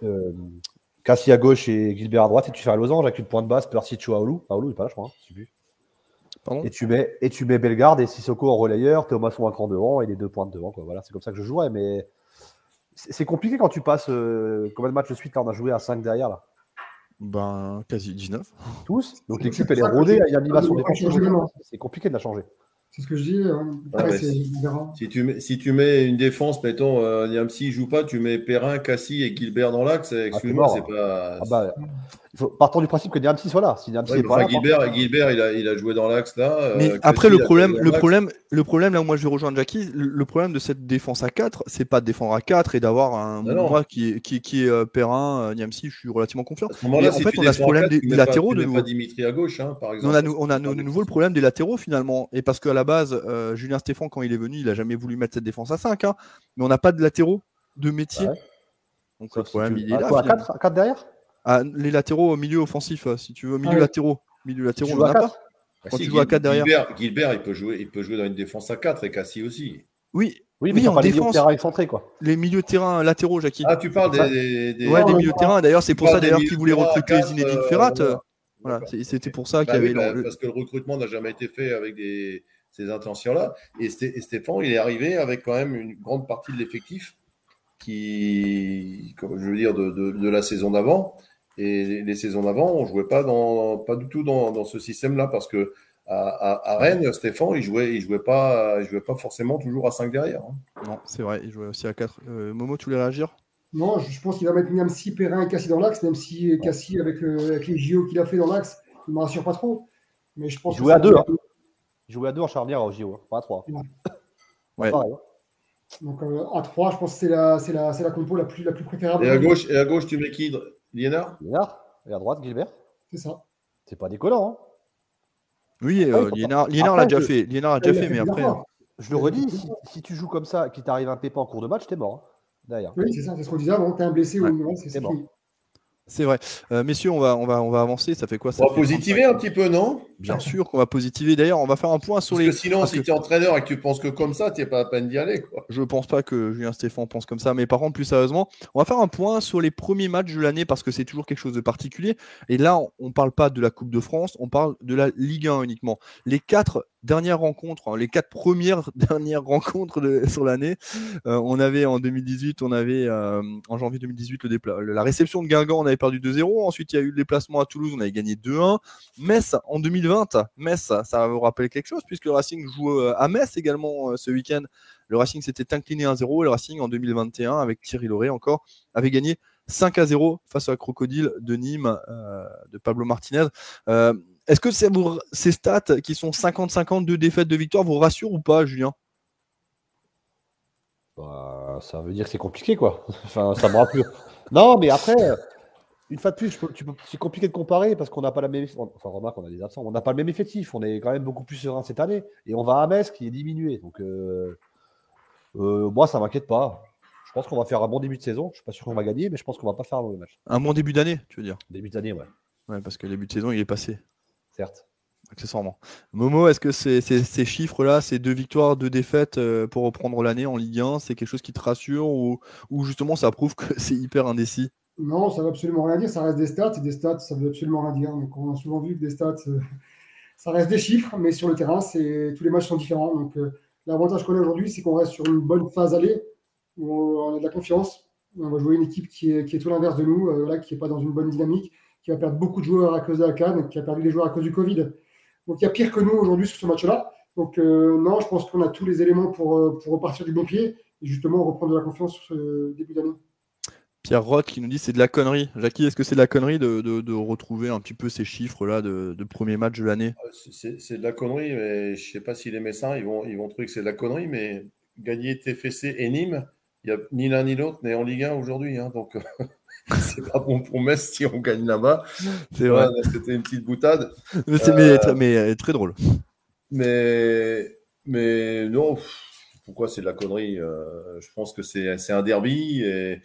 Speaker 2: euh, Cassie à gauche et Gilbert à droite, et tu fais un losange avec une pointe basse, Percy Chouaoulou. Aoulou, il est pas là, je crois. hein, Et tu mets, et tu mets Bellegarde et Sissoko en relayeur, Théo Masson un cran devant et les deux pointes devant. Quoi. Voilà, c'est comme ça que je jouerais, mais c'est compliqué quand tu passes. euh, combien de matchs de suite là, on a joué à 5 derrière là
Speaker 1: Ben, quasi 19.
Speaker 2: tous. Donc l'équipe, elle est rodée, il y a
Speaker 3: maintenant.
Speaker 2: C'est compliqué de la changer.
Speaker 3: C'est ce que je dis. euh, Après, c'est-
Speaker 4: si- tu mets, si tu mets une défense, mettons, euh, Niamsi joue pas, tu mets Perrin, Cassie et Gilbert dans l'axe, excuse-moi,
Speaker 2: mort.
Speaker 4: c'est pas.
Speaker 2: Ah bah, partons du principe que Niamsi soit là. Si Niamsi
Speaker 4: Ouais,
Speaker 2: est
Speaker 4: mais
Speaker 2: pas là,
Speaker 4: Gilbert,
Speaker 2: par contre,
Speaker 4: Gilbert il, a, il a joué dans l'axe là. euh,
Speaker 1: Mais après, le
Speaker 4: a
Speaker 1: problème, le problème, le problème, là où moi je vais rejoindre Jackie, le, le problème de cette défense à 4, c'est pas de défendre à 4 et d'avoir un
Speaker 4: Ah.
Speaker 1: Moura qui est, qui, qui est euh, Perrin, euh, Niamsi, je suis relativement confiant. Et en
Speaker 4: si
Speaker 1: fait, on a ce problème des-
Speaker 4: pas-
Speaker 1: latéraux de nouveau.
Speaker 4: pas Dimitri à gauche, hein, par
Speaker 1: Mais
Speaker 4: exemple.
Speaker 1: on a, on a nou- de nouveau le problème des latéraux finalement. Et parce qu'à la base, euh, Julien Stéphan, quand il est venu, il a jamais voulu mettre cette défense à 5. hein. mais on n'a pas de latéraux de métier.
Speaker 2: Ouais.
Speaker 1: Donc le problème, il est
Speaker 2: Ah,
Speaker 1: là.
Speaker 2: à
Speaker 1: finalement.
Speaker 2: 4, derrière?
Speaker 1: Ah, les latéraux au milieu offensif, euh, si tu veux, milieu
Speaker 3: Ah
Speaker 1: latéraux. Milieu latéraux,
Speaker 2: Tu
Speaker 1: on
Speaker 2: joues
Speaker 1: n'en
Speaker 2: à
Speaker 1: a pas.
Speaker 2: 4
Speaker 1: quand
Speaker 4: si,
Speaker 1: tu joues à
Speaker 4: Gil-
Speaker 1: quatre derrière.
Speaker 4: Gilbert, Gilbert, il peut jouer, il peut jouer dans une défense à 4 et Cassie aussi.
Speaker 1: Oui,
Speaker 2: Oui, mais
Speaker 1: Oui, en
Speaker 2: pas les milieux de
Speaker 1: défense.
Speaker 2: terrain excentrés, quoi.
Speaker 1: les milieux de terrain latéraux, Jackie.
Speaker 4: Ah, tu parles des, des,
Speaker 1: ouais,
Speaker 3: on
Speaker 1: des milieux de terrain. D'ailleurs, c'est pour ça d'ailleurs
Speaker 4: milieux
Speaker 1: qu'il
Speaker 4: de
Speaker 1: voulait
Speaker 4: terrain à
Speaker 1: recruter Zinedine
Speaker 4: euh,
Speaker 1: Ferrat.
Speaker 4: voilà.
Speaker 1: euh, c'était pour ça
Speaker 4: Bah
Speaker 1: qu'il y avait.
Speaker 4: bah,
Speaker 1: le-
Speaker 4: parce que le recrutement n'a jamais été fait avec des, ces intentions-là. Et, Sté- et Stéphane, il est arrivé avec quand même une grande partie de l'effectif qui, comme je veux dire, de, de, de la saison d'avant. Et les, les saisons d'avant, on jouait pas dans, pas du tout dans, dans ce système-là parce que à, à, à Rennes, Stéphane, il jouait, il jouait pas, il jouait pas forcément toujours à 5 derrière. hein.
Speaker 1: Non, c'est vrai, il jouait aussi à 4. Momo, tu voulais réagir?
Speaker 3: Non, je je pense qu'il va mettre Niamsi, Perrin et Cassie dans l'axe, même si Cassie, avec, le- avec les JO qu'il a fait dans l'axe, il ne me rassure pas trop. Mais je pense
Speaker 2: Il jouait à
Speaker 3: ça-
Speaker 2: deux, hein. Il jouait à 2 en charnière au JO, hein, pas à 3.
Speaker 1: Ouais.
Speaker 2: Pareil, hein.
Speaker 3: Donc euh, à 3, je pense que c'est la, c'est la, c'est la compo la plus, la plus préférable.
Speaker 4: Et à gauche, et à gauche, tu mets qui? Liénard
Speaker 2: Liénard, et à droite, Gilbert.
Speaker 3: C'est ça.
Speaker 2: C'est pas décollant, hein.
Speaker 1: Oui, euh, Liénard, l'a déjà fait. Liénard l'a déjà fait, mais après.
Speaker 2: Je le redis, si, si tu joues comme ça, qu'il t'arrive un pépin en cours de match, t'es mort. hein, derrière.
Speaker 3: Oui, c'est ça, c'est ce qu'on disait avant. T'es un blessé
Speaker 1: Ouais.
Speaker 3: ou c'est fini.
Speaker 1: C'est vrai. Euh, messieurs, on va, on, va, on va avancer. Ça fait quoi ça
Speaker 4: On va positiver
Speaker 1: 35.
Speaker 4: un petit peu, non?
Speaker 1: Bien sûr qu'on va positiver. D'ailleurs, on va faire un point sur
Speaker 4: Parce
Speaker 1: les.
Speaker 4: que sinon,
Speaker 1: parce
Speaker 4: si
Speaker 1: que-
Speaker 4: tu es entraîneur et que tu penses que comme ça, tu n'es pas à peine d'y aller. Quoi.
Speaker 1: Je pense pas que Julien Stéphane pense comme ça, mais par contre, plus sérieusement, on va faire un point sur les premiers matchs de l'année parce que c'est toujours quelque chose de particulier. Et là, on parle pas de la Coupe de France, on parle de la Ligue 1 uniquement. Les quatre dernières rencontres, hein, les quatre premières dernières rencontres de- sur l'année, euh, on avait en 2018, on avait euh, en janvier 2018 le dépla- le- la réception de Guingamp, on avait perdu 2-0. Ensuite, il y a eu le déplacement à Toulouse, on avait gagné 2-1. Metz en 2020. 2020, Metz, ça va vous rappeler quelque chose puisque le Racing joue à Metz également ce week-end. Le Racing s'était incliné 1-0 et le Racing en 2021 avec Thierry Lauré encore avait gagné 5 à 0 face à Crocodile de Nîmes de Pablo Martinez. Est-ce que ces stats qui sont 50-50 de défaites de victoire vous rassurent ou pas, Julien?
Speaker 2: Bah, Ça veut dire que c'est compliqué, quoi. enfin, ça me rassure. non, mais après, une fois de plus, c'est compliqué de comparer parce qu'on n'a pas la même. Enfin, remarque, on a des absents. On n'a pas le même effectif. On est quand même beaucoup plus serein cette année. Et on va à Metz qui est diminué. Donc, euh, euh, moi, ça ne m'inquiète pas. Je pense qu'on va faire un bon début de saison. Je ne suis pas sûr qu'on va gagner, mais je pense qu'on ne va pas faire un mauvais match.
Speaker 1: Un bon début d'année, tu veux dire?
Speaker 2: Début d'année, ouais.
Speaker 1: Ouais, parce que le début de saison, il est passé.
Speaker 2: Certes.
Speaker 1: Accessoirement. Momo, est-ce que ces, chiffres-là, ces deux victoires, deux défaites euh, pour reprendre l'année en Ligue 1, c'est quelque chose qui te rassure ou, justement ça prouve que c'est hyper indécis?
Speaker 3: Non, ça ne veut absolument rien dire. Ça reste des stats des stats, ça ne veut absolument rien dire. On a souvent vu que des stats, euh, ça reste des chiffres, mais sur le terrain, tous les matchs sont différents. Donc euh, l'avantage qu'on a aujourd'hui, c'est qu'on reste sur une bonne phase aller où on a de la confiance. On va jouer une équipe qui est, tout l'inverse de nous, là, qui n'est pas dans une bonne dynamique qui va perdre beaucoup de joueurs à cause de la Cannes, qui a perdu des joueurs à cause du Covid. Donc il y a pire que nous aujourd'hui sur ce match-là. Donc euh, non, je pense qu'on a tous les éléments pour, euh, pour repartir du bon pied et justement reprendre de la confiance sur ce début d'année.
Speaker 1: Pierre Roth qui nous dit c'est de la connerie. Jackie, est-ce que c'est de la connerie de, de, retrouver un petit peu ces chiffres-là de, de, premier match de l'année?
Speaker 4: Euh, c'est, de la connerie, mais je ne sais pas si les Messins ils vont, ils vont trouver que c'est de la connerie, mais gagner TFC et Nîmes, il n'y a ni l'un ni l'autre n'est en Ligue 1 aujourd'hui. Hein, donc c'est pas bon pour Metz si on gagne là-bas. C'est vrai. C'était une petite boutade.
Speaker 1: Mais c'est euh, mais, très drôle.
Speaker 4: Mais, mais non, pourquoi c'est de la connerie euh, Je pense que c'est un derby et,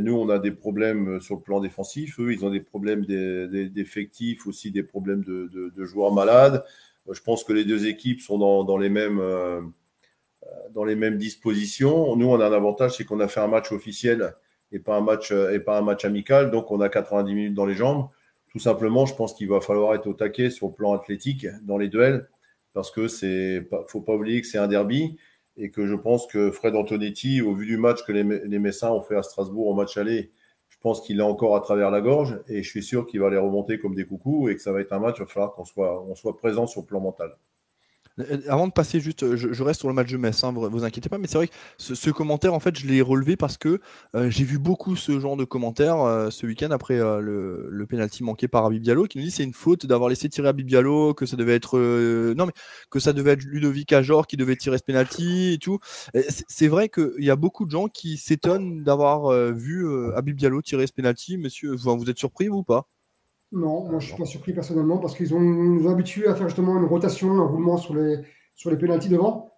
Speaker 4: nous, on a des problèmes sur le plan défensif. Eux, ils ont des problèmes d'effectifs, aussi des problèmes de, joueurs malades. Je pense que les deux équipes sont dans, dans les mêmes. Euh, dans les mêmes dispositions. Nous, on a un avantage, c'est qu'on a fait un match officiel et pas un match euh, et pas un match amical. Donc on a 90 minutes dans les jambes. Tout simplement, je pense qu'il va falloir être au taquet sur le plan athlétique dans les duels parce que c'est faut pas oublier que c'est un derby et que je pense que Fred Antonetti, au vu du match que les, Messins ont fait à Strasbourg au match aller, je pense qu'il est encore à travers la gorge et je suis sûr qu'il va les remonter comme des coucous et que ça va être un match, il va falloir qu'on soit, soit présent sur le plan mental.
Speaker 1: Euh, avant de passer juste, je, reste sur le match de Metz, hein, vous, vous inquiétez pas, mais c'est vrai que ce, commentaire, en fait, je l'ai relevé parce que euh, j'ai vu beaucoup ce genre de commentaires euh, ce week-end après le, le penalty manqué par Abib Diallo, qui nous dit c'est une faute d'avoir laissé tirer Abib Diallo, que ça devait être non mais que ça devait être Ludovic Ajor qui devait tirer ce penalty et tout. C'est vrai qu'il y a beaucoup de gens qui s'étonnent d'avoir vu Abib Diallo tirer ce penalty. Monsieur, vous êtes surpris ou pas?
Speaker 3: Non, moi je suis pas surpris personnellement parce qu'ils ont, nous ont habitués à faire justement une rotation, un roulement sur les, sur les pénalties devant.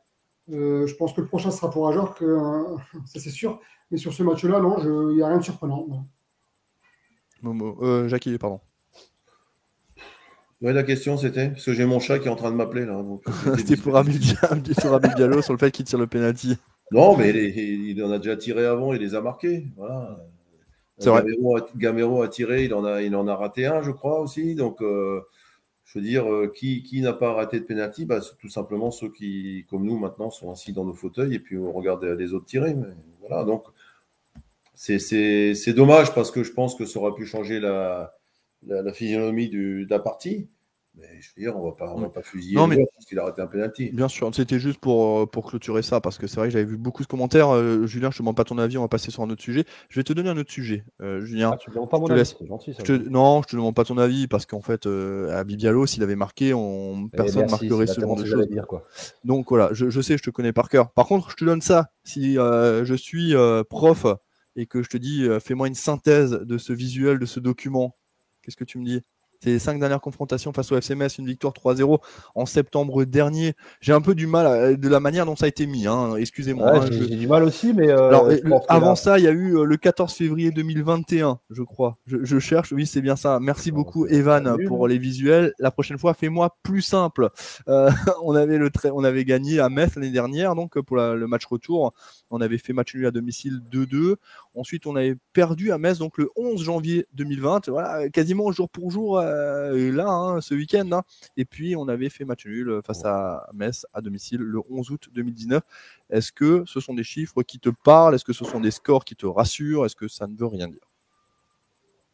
Speaker 3: Euh, je pense que le prochain sera pour Ajor, que, euh, ça c'est sûr. Mais sur ce match-là, non, il n'y a rien de surprenant.
Speaker 1: Momo, euh, Jackie, pardon.
Speaker 4: Oui, la question c'était, parce que j'ai mon chat qui est en train de m'appeler là.
Speaker 1: c'était pour Amil Diallo sur le fait qu'il tire le pénalty.
Speaker 4: Non, mais il, en a déjà tiré avant, il les a marqués. Voilà. Gamero, a, tiré, il en a, il en a raté un, je crois aussi. Donc, euh, je veux dire, euh, qui, qui n'a pas raté de pénalty bah, Tout simplement ceux qui, comme nous maintenant, sont assis dans nos fauteuils et puis on regarde les autres tirer. Mais voilà, donc c'est dommage parce que je pense que ça aurait pu changer la, la, la physionomie du, de la partie. Mais je veux dire, on va pas, va pas fusiller non, mais... parce qu'il a raté un penalty.
Speaker 1: Bien sûr, c'était juste pour, euh, pour clôturer ça, parce que c'est vrai que j'avais vu beaucoup de commentaires. Euh, Julien, je te demande pas ton avis, on va passer sur un autre sujet. Je vais te donner un autre sujet, euh, Julien. Ah,
Speaker 2: tu demandes pas mon avis, c'est gentil.
Speaker 1: Ça, Non, je te demande pas ton avis, parce qu'en fait, à Bibialo, s'il avait marqué, on... Eh, personne ne marquerait ce genre de choses. Donc voilà, je, je, sais, je te connais par cœur. Par contre, je te donne ça. Si je suis prof et que je te dis, fais-moi une synthèse de ce visuel, de ce document, qu'est-ce que tu me dis? Ces cinq dernières confrontations face au FCMS, une victoire 3-0 en septembre dernier. J'ai un peu du mal de la manière dont ça a été mis. Hein. Excusez-moi.
Speaker 2: Hein, j'ai du mal aussi, mais. Euh,
Speaker 1: Alors, avant ça, il y a eu euh, le 14 février 2021, je crois. Je, cherche. Oui, c'est bien ça. Merci beaucoup, Evan, pour les visuels. La prochaine fois, fais-moi plus simple. Euh, on avait le on avait gagné à Metz l'année dernière, donc pour le match retour. On avait fait match nul à domicile 2-2. Ensuite, on avait perdu à Metz, donc le 11 janvier 2020. Voilà, quasiment jour pour jour euh, là, hein, ce week-end. Hein. Et puis, on avait fait match nul face à Metz à domicile le 11 août 2019. Est-ce que ce sont des chiffres qui te parlent? Est-ce que ce sont des scores qui te rassurent? Est-ce que ça ne veut rien dire?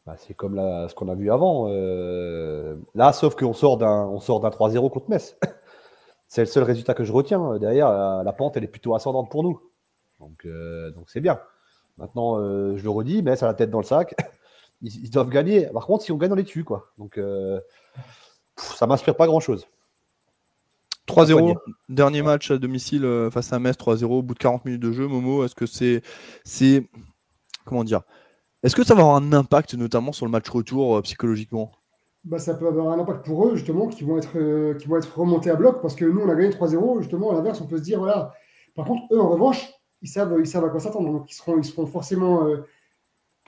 Speaker 2: Bah, c'est comme la- ce qu'on a vu avant. euh, là, sauf qu'on sort d'un on sort d'un 3-0 contre Metz. c'est le seul résultat que je retiens. Derrière, la, la pente, elle est plutôt ascendante pour nous. Donc, euh, donc c'est bien. Maintenant, euh, je le redis, Metz a la tête dans le sac. Ils, ils doivent gagner. Par contre, si on gagne, on les tue. Quoi. Donc, euh, pff, ça m'inspire pas grand-chose.
Speaker 1: 3-0,
Speaker 2: Poignée.
Speaker 1: dernier match à domicile euh, face à Metz, 3-0 au bout de 40 minutes de jeu. Momo, est-ce que c'est. c'est comment dire Est-ce que ça va avoir un impact, notamment sur le match retour euh, psychologiquement?
Speaker 3: Bah, ça peut avoir un impact pour eux, justement, qui vont être, euh, qui vont être remontés à bloc, parce que nous, on a gagné 3-0, justement, à l'inverse, on peut se dire, voilà. Par contre, eux, en revanche, ils savent, ils savent à quoi s'attendre, donc ils seront, ils seront forcément euh,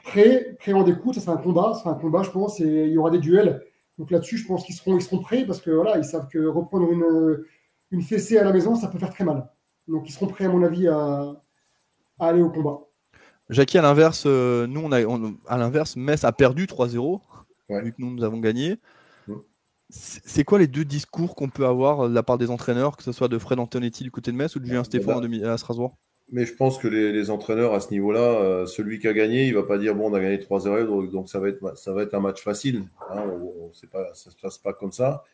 Speaker 3: prêts, prêts en découte, ça sera un combat, ça sera un combat, je pense, et il y aura des duels. Donc là-dessus, je pense qu'ils seront, ils seront prêts, parce que voilà, ils savent que reprendre une, une fessée à la maison, ça peut faire très mal. Donc ils seront prêts, à mon avis, à, à aller au combat.
Speaker 1: Jackie, à l'inverse, euh, nous, on a, on- à l'inverse, Metz a perdu 3-0,
Speaker 4: Ouais.
Speaker 1: vu que nous, nous avons gagné. C'est quoi les deux discours qu'on peut avoir de la part des entraîneurs, que ce soit de Fred Antonetti du côté de Metz ou de Julien
Speaker 4: bah,
Speaker 1: Stéphane
Speaker 4: bah.
Speaker 1: à Strasbourg?
Speaker 4: Mais je pense que les, entraîneurs à ce niveau-là, euh, celui qui a gagné, il ne va pas dire bon, on a gagné 3-0, donc, ça, va être, ça va être un match facile. Hein, ça ne se passe pas comme ça.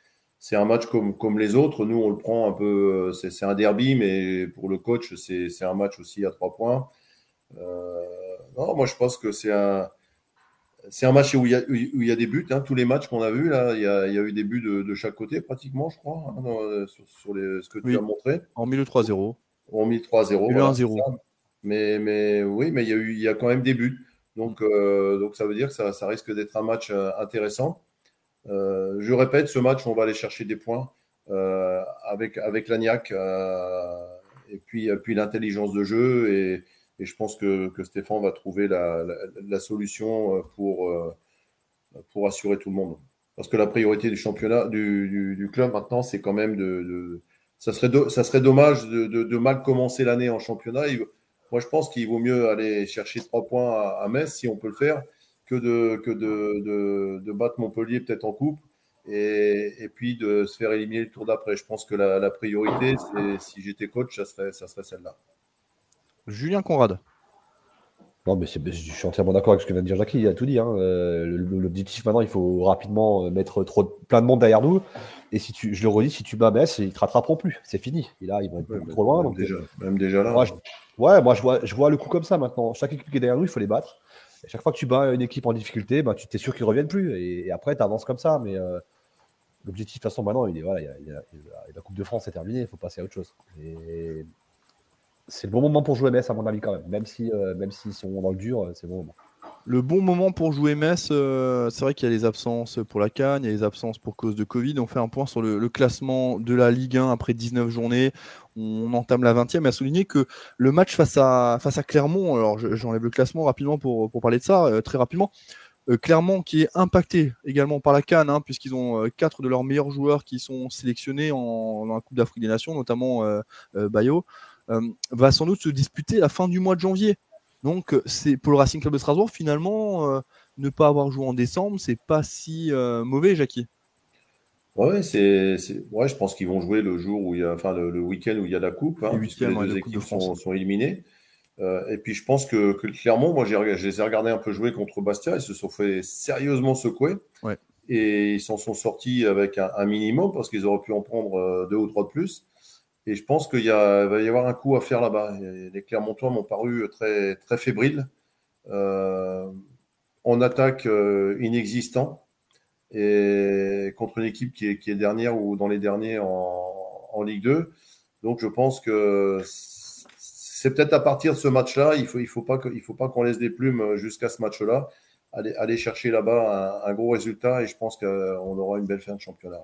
Speaker 4: C'est un match comme, les autres. Nous, on le prend un peu. Euh, c'est un derby, mais pour le coach, c'est un match aussi à trois points. Euh, non, moi, je pense que c'est un. Un match où il y a, des buts. Hein. Tous les matchs qu'on a vus, là, il y a, eu des buts de, chaque côté, pratiquement, je crois, hein, sur, ce que tu as montré.
Speaker 1: En 1003-0
Speaker 4: ont mis 3-0. Mais, mais oui, mais il y, a quand même des buts. Donc, euh, donc ça veut dire que ça, ça risque d'être un match euh, intéressant. Euh, je répète, ce match, on va aller chercher des points avec, avec et puis, puis l'intelligence de jeu. Et, je pense que, Stéphane va trouver la, solution pour, assurer tout le monde. Parce que la priorité du championnat, du, club maintenant, c'est quand même de ça serait do- ça serait dommage de, de, de mal commencer l'année en championnat. Il- moi, je pense qu'il vaut mieux aller chercher trois points à, à Metz si on peut le faire que de que de, de, de battre Montpellier peut-être en coupe et, et puis de se faire éliminer le tour d'après. Je pense que la, la priorité, si j'étais coach, ça serait ça serait celle-là.
Speaker 1: Julien Conrad.
Speaker 2: Non, mais je suis entièrement d'accord avec ce que vient de dire Jackie, il a tout dit. hein. Euh, L'objectif maintenant, il faut rapidement mettre trop, plein de monde derrière nous. Et si tu, je le redis, si tu bats Metz, ils te rattraperont plus. C'est fini. Et là, ils vont être beaucoup trop loin.
Speaker 4: Même
Speaker 2: Donc,
Speaker 4: déjà, même déjà là.
Speaker 2: moi, je, ouais, moi, je vois, je vois le coup comme ça maintenant. Chaque équipe qui est derrière nous, il faut les battre. Et chaque fois que tu bats une équipe en difficulté, ben, tu t'es sûr qu'ils reviennent plus. Et, et après, tu avances comme ça. Mais euh, l'objectif, de toute façon, maintenant, il est, voilà, il y a- il y a- il y a- la Coupe de France est terminée. Il faut passer à autre chose. Et c'est le bon moment pour jouer Metz, à mon avis, quand même. Même si, euh, même s'ils sont dans le dur, euh, c'est le bon moment.
Speaker 1: Le bon moment pour jouer Metz, euh, c'est vrai qu'il y a les absences pour la Cannes, il y a les absences pour cause de Covid. On fait un point sur le, classement de la Ligue 1 après 19 journées. On entame la 20e. Et à souligner que le match face à, Clermont, alors je- j'enlève le classement rapidement pour, parler de ça, euh, très rapidement. Euh, Clermont qui est impacté également par la Cannes, hein, puisqu'ils ont quatre de leurs meilleurs joueurs qui sont sélectionnés en, dans la Coupe d'Afrique des Nations, notamment Bayo, va sans doute se disputer la fin du mois de janvier. Donc, euh, c'est pour le Racing Club de Strasbourg, finalement, euh, ne pas avoir joué en décembre, c'est pas si euh, mauvais, Jackie.
Speaker 4: Ouais, c'est, ouais, je pense qu'ils vont jouer le jour où il y a, enfin le, le week-end où il y a la coupe, hein, puisque les deux
Speaker 1: de
Speaker 4: équipes sont, éliminées. Euh, et puis je pense que, que Clermont, moi je les ai regardés un peu jouer contre Bastia, ils se sont fait sérieusement secouer.
Speaker 1: Ouais.
Speaker 4: Et ils s'en sont sortis avec un, un minimum parce qu'ils auraient pu en prendre deux ou trois de plus. Et je pense qu'il va y avoir un coup à faire là-bas. Les Clermontois m'ont paru très, très fébriles. Euh, en attaque euh, inexistant et contre une équipe qui est, dernière ou dans les derniers en, Ligue 2. Donc je pense que c'est peut-être à partir de ce match-là, il il faut pas qu'on laisse des plumes jusqu'à ce match-là. Aller, chercher là-bas un gros résultat et je pense qu'on aura une belle fin de championnat.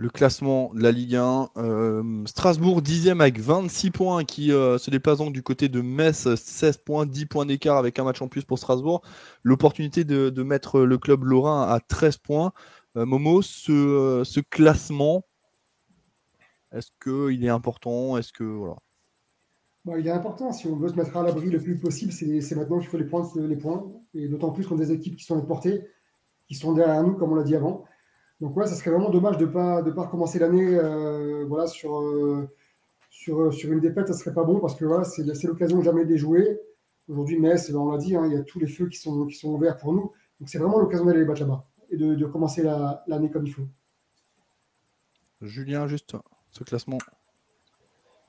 Speaker 1: Le classement de la Ligue 1, euh, Strasbourg 10e avec 26 points qui euh, se déplace donc du côté de Metz, 16 points, 10 points d'écart avec un match en plus pour Strasbourg. L'opportunité de, mettre le club lorrain à 13 points. Euh, Momo, ce, classement, est-ce qu'il est important? Est-ce que voilà.
Speaker 3: Bah, il est important. Si on veut se mettre à l'abri le plus possible, c'est maintenant qu'il faut les prendre les points. Et d'autant plus contre des équipes qui sont portée, qui sont derrière nous, comme on l'a dit avant. Donc ouais, ça serait vraiment dommage de ne pas, de pas recommencer l'année euh, voilà, sur, euh, sur, sur une défaite. Ça serait pas bon parce que voilà, c'est c'est l'occasion jamais de les jouer. Aujourd'hui, Metz, ben, on l'a dit, hein, il y a tous les feux qui sont, qui sont ouverts pour nous. Donc c'est vraiment l'occasion d'aller les battre là-bas et de, de commencer la- l'année comme il faut.
Speaker 1: Julien, juste ce classement.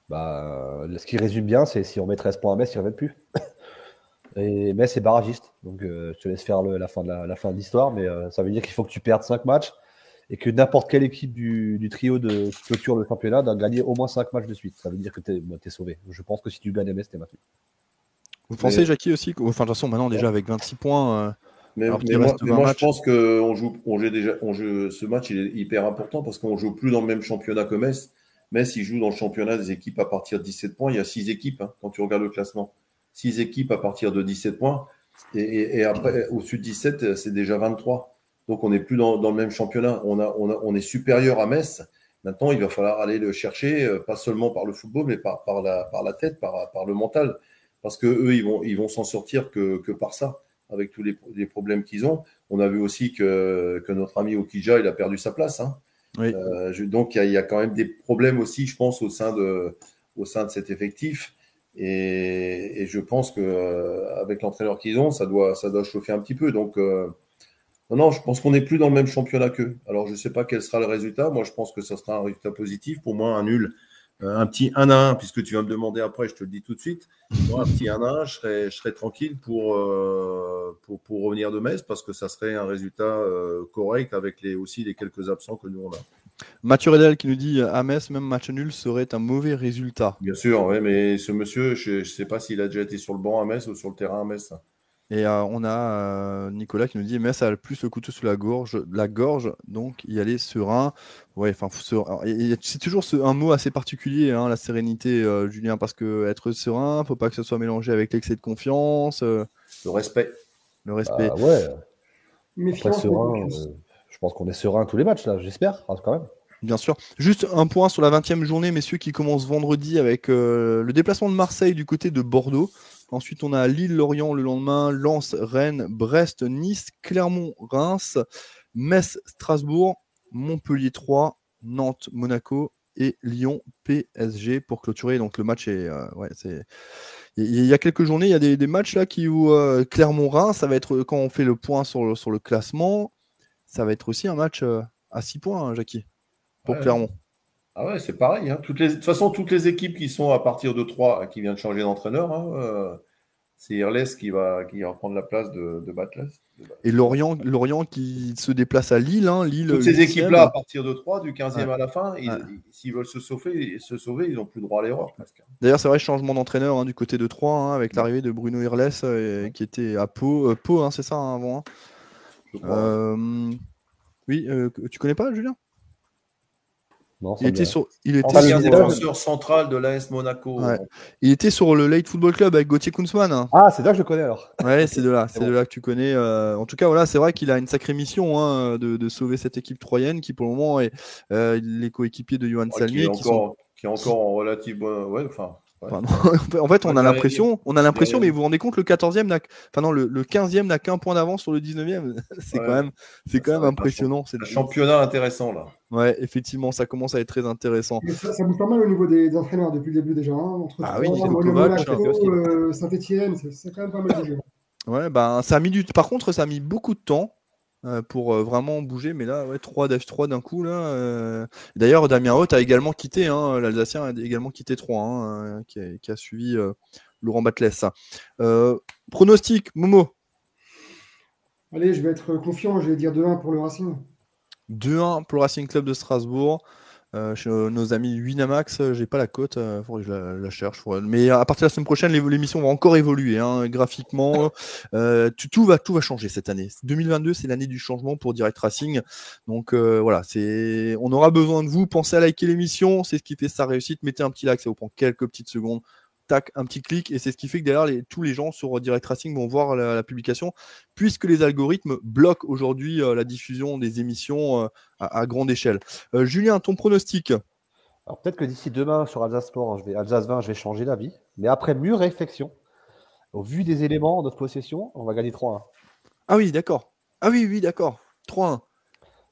Speaker 2: Bah, ce qui résume bien, c'est si on met 13 points à Metz, ils ne reviennent plus. Et Metz est barragiste. Donc euh, je te laisse faire le- la fin de la, la fin de l'histoire, mais euh, ça veut dire qu'il faut que tu perdes 5 matchs et que n'importe quelle équipe du, du trio de clôture le championnat doit gagner au moins 5 matchs de suite. Ça veut dire que tu es, sauvé. Je pense que si tu gagnes à Metz, tu es maintenu.
Speaker 1: Vous pensez, Jackie, aussi que- Enfin, de toute façon, maintenant, déjà avec 26 points. euh,
Speaker 4: Mais, moi,
Speaker 1: reste
Speaker 4: mais
Speaker 1: 20
Speaker 4: moi,
Speaker 1: matchs.
Speaker 4: je pense qu'on joue, on joue déjà, on joue, ce match il est hyper important parce qu'on joue plus dans le même championnat que Metz. Metz, il joue dans le championnat des équipes à partir de 17 points. Il y a 6 équipes hein, quand tu regardes le classement. 6 équipes à partir de 17 points. Et, et- et après, au-dessus de 17, c'est déjà 23. Donc on n'est plus dans, dans le même championnat. On, a, on, a- on est supérieur à Metz. Maintenant, il va falloir aller le chercher, euh, pas seulement par le football, mais par, par, la, par la tête, par, par le mental. Parce que eux, ils vont, ils vont s'en sortir que, que par ça, avec tous les, les problèmes qu'ils ont. On a vu aussi que, que notre ami Okija, il a perdu sa place. hein.
Speaker 1: Oui.
Speaker 4: Euh, je- donc, il y, a- il y a quand même des problèmes aussi, je pense, au sein de, au sein de cet effectif. Et, et je pense que euh, avec l'entraîneur qu'ils ont, ça doit, ça doit chauffer un petit peu. Donc, euh, non, non, je pense qu'on n'est plus dans le même championnat qu'eux. Alors, je ne sais pas quel sera le résultat. Moi, je pense que ça sera un résultat positif. Pour moi, un nul, euh, un petit 1 à 1, puisque tu vas me demander après, je te le dis tout de suite. Moi, un petit 1 à 1, je serais, je serais tranquille pour, euh, pour, pour revenir de Metz, parce que ça serait un résultat euh, correct avec les, aussi les quelques absents que nous on a.
Speaker 1: Mathieu Redel qui nous dit à Metz, même match nul serait un mauvais résultat.
Speaker 4: Bien sûr, ouais, mais ce monsieur, je ne sais pas s'il a déjà été sur le banc à Metz ou sur le terrain à Metz.
Speaker 1: Et euh, on a euh, Nicolas qui nous dit Metz a le plus le couteau sous la gorge, la gorge donc y aller serein. Ouais, enfin, c'est toujours ce- un mot assez particulier, hein, la sérénité, euh, Julien, parce que être serein, faut pas que ce soit mélangé avec l'excès de confiance, euh,
Speaker 4: Le respect.
Speaker 1: le respect.
Speaker 2: Ah ouais, après
Speaker 3: mais
Speaker 2: serein, euh, je pense qu'on est serein tous les matchs là, j'espère, hein, quand même.
Speaker 1: Bien sûr. Juste un point sur la 20e journée, messieurs, qui commence vendredi avec euh, le déplacement de Marseille du côté de Bordeaux. Ensuite, on a Lille-Lorient le lendemain, Lens, Rennes, Brest, Nice, Clermont, Reims, Metz, Strasbourg, Montpellier 3, Nantes, Monaco et Lyon, PSG pour clôturer. Donc le match est. euh, ouais, c'est. Il y- a quelques journées, il y a des, des matchs là qui où euh, Clermont-Reims, ça va être quand on fait le point sur le, sur le classement, ça va être aussi un match euh, à 6 points, hein, Jackie, pour. Clermont.
Speaker 4: Ah ouais, c'est pareil. hein. Toutes les... De toute façon, toutes les équipes qui sont à partir de 3, qui viennent de changer d'entraîneur, hein, euh, c'est Irles qui va, qui va prendre la place de, de Batles.
Speaker 1: Et Lorient, Lorient qui se déplace à Lille. Hein, Lille
Speaker 4: Toutes ces équipes-là, à partir de 3, du 15e
Speaker 1: Ouais.
Speaker 4: à la fin,
Speaker 1: Ouais.
Speaker 4: s'ils veulent se sauver, se sauver, ils n'ont plus droit à l'erreur.
Speaker 1: D'ailleurs, c'est vrai, changement d'entraîneur hein, du côté de Troyes, hein, avec l'arrivée de Bruno Irles, euh, qui était à Pau. Euh, Pau, c'est ça, avant.
Speaker 4: je crois.
Speaker 1: Oui, tu connais pas, Julien?
Speaker 2: Non,
Speaker 1: il était, sur, il, était
Speaker 2: Enfin,
Speaker 4: Ancien
Speaker 2: le
Speaker 1: sur,
Speaker 2: club-
Speaker 4: défenseur central de l'AS Monaco.
Speaker 1: Ouais. il était sur le Late Football Club avec Gauthier Kunzmann. hein.
Speaker 2: Ah, c'est là que je le connais alors.
Speaker 1: Ouais, c'est de là, c'est
Speaker 2: bon.
Speaker 1: de là que tu connais. euh, En tout cas, voilà, c'est vrai qu'il a une sacrée mission hein, de, de sauver cette équipe troyenne qui, pour le moment, est euh, les coéquipiers de Johan
Speaker 4: Ouais, qui,
Speaker 1: Salmier.
Speaker 4: est
Speaker 1: qui sont
Speaker 4: encore, qui est encore en relative bonne. Ouais, enfin, ouais.
Speaker 1: En fait, on a l'impression, on a l'impression, mais vous vous rendez compte, le 14e n'a, enfin non, le, le 15e n'a qu'un point d'avance sur le 19e. c'est
Speaker 4: Ouais.
Speaker 1: quand même, c'est quand
Speaker 4: Ça
Speaker 1: même impressionnant. C'est
Speaker 4: un championnat intéressant là.
Speaker 1: Ouais, effectivement, ça commence à être très intéressant.
Speaker 3: Ça, ça bouge pas mal au niveau des, des entraîneurs depuis le début déjà. hein, entre
Speaker 1: Ah oui,
Speaker 3: euh, Saint-Etienne, c'est quand même pas mal bougé.
Speaker 1: Ouais, ben ça a mis du, par contre, ça a mis beaucoup de temps. Euh, pour euh, vraiment bouger, mais là, ouais, 3 d'F3 d'un coup. là. euh. D'ailleurs, Damien Haute a également quitté, hein, l'Alsacien a également quitté 3, hein, qui, a, qui a suivi Laurent Batles. Pronostic, Momo?
Speaker 3: Allez, je vais être confiant, je vais dire 2-1 pour le Racing.
Speaker 1: 2-1 pour le Racing Club de Strasbourg. Euh, chez nos amis Winamax, euh, j'ai pas la cote, il faudrait que je la, la cherche. faudrait- Mais à partir de la semaine prochaine, l'é- l'émission va encore évoluer hein, graphiquement. Euh, tout, tout va, tout va changer cette année. 2022, c'est l'année du changement pour Direct Racing. Donc euh, voilà, c'est, on aura besoin de vous. Pensez à liker l'émission, c'est ce qui fait sa réussite. Mettez un petit like, ça vous prend quelques petites secondes. Tac, un petit clic, et c'est ce qui fait que derrière, les, tous les gens sur Direct Racing vont voir la, la publication, puisque les algorithmes bloquent aujourd'hui euh, la diffusion des émissions euh, à, à grande échelle. Euh, Julien, ton pronostic?
Speaker 2: Alors peut-être que d'ici demain sur Alsace Sport, je vais, Alsace 20, je vais changer d'avis. Mais après mûre réflexion, au vu des éléments en notre possession, on va gagner 3-1.
Speaker 1: Ah oui, d'accord. Ah oui, oui, d'accord. 3-1.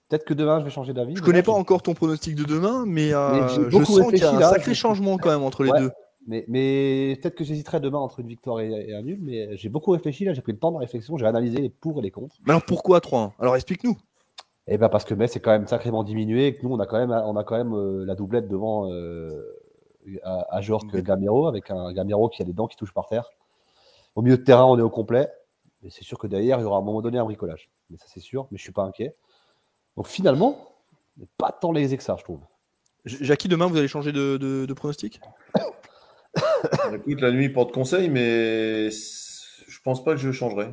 Speaker 2: Peut-être que demain, je vais changer d'avis.
Speaker 1: Je
Speaker 2: mais
Speaker 1: connais pas encore ton pronostic de demain, mais, euh, je sens qu'il y a un
Speaker 2: là.
Speaker 1: sacré changement quand même entre les
Speaker 2: Ouais.
Speaker 1: deux.
Speaker 2: Mais, mais peut-être que j'hésiterai demain entre une victoire et, un nul, mais j'ai beaucoup réfléchi, là, j'ai pris le temps de réflexion, j'ai analysé les pour et les contre.
Speaker 1: Mais alors pourquoi 3-1 Alors explique-nous.
Speaker 2: Eh ben parce que Metz est quand même sacrément diminué et que nous, on a quand même, on a quand même euh, la doublette devant euh, à, à Gamero, avec un Gamero qui a des dents qui touchent par terre. Au milieu de terrain, on est au complet. Mais c'est sûr que derrière, il y aura à un moment donné un bricolage. Mais ça, c'est sûr, mais je suis pas inquiet. Donc finalement, pas tant lésé que ça, je trouve.
Speaker 1: Jackie, demain, vous allez changer de, de pronostic?
Speaker 4: Écoute, la nuit porte conseil, mais je pense pas que je changerai.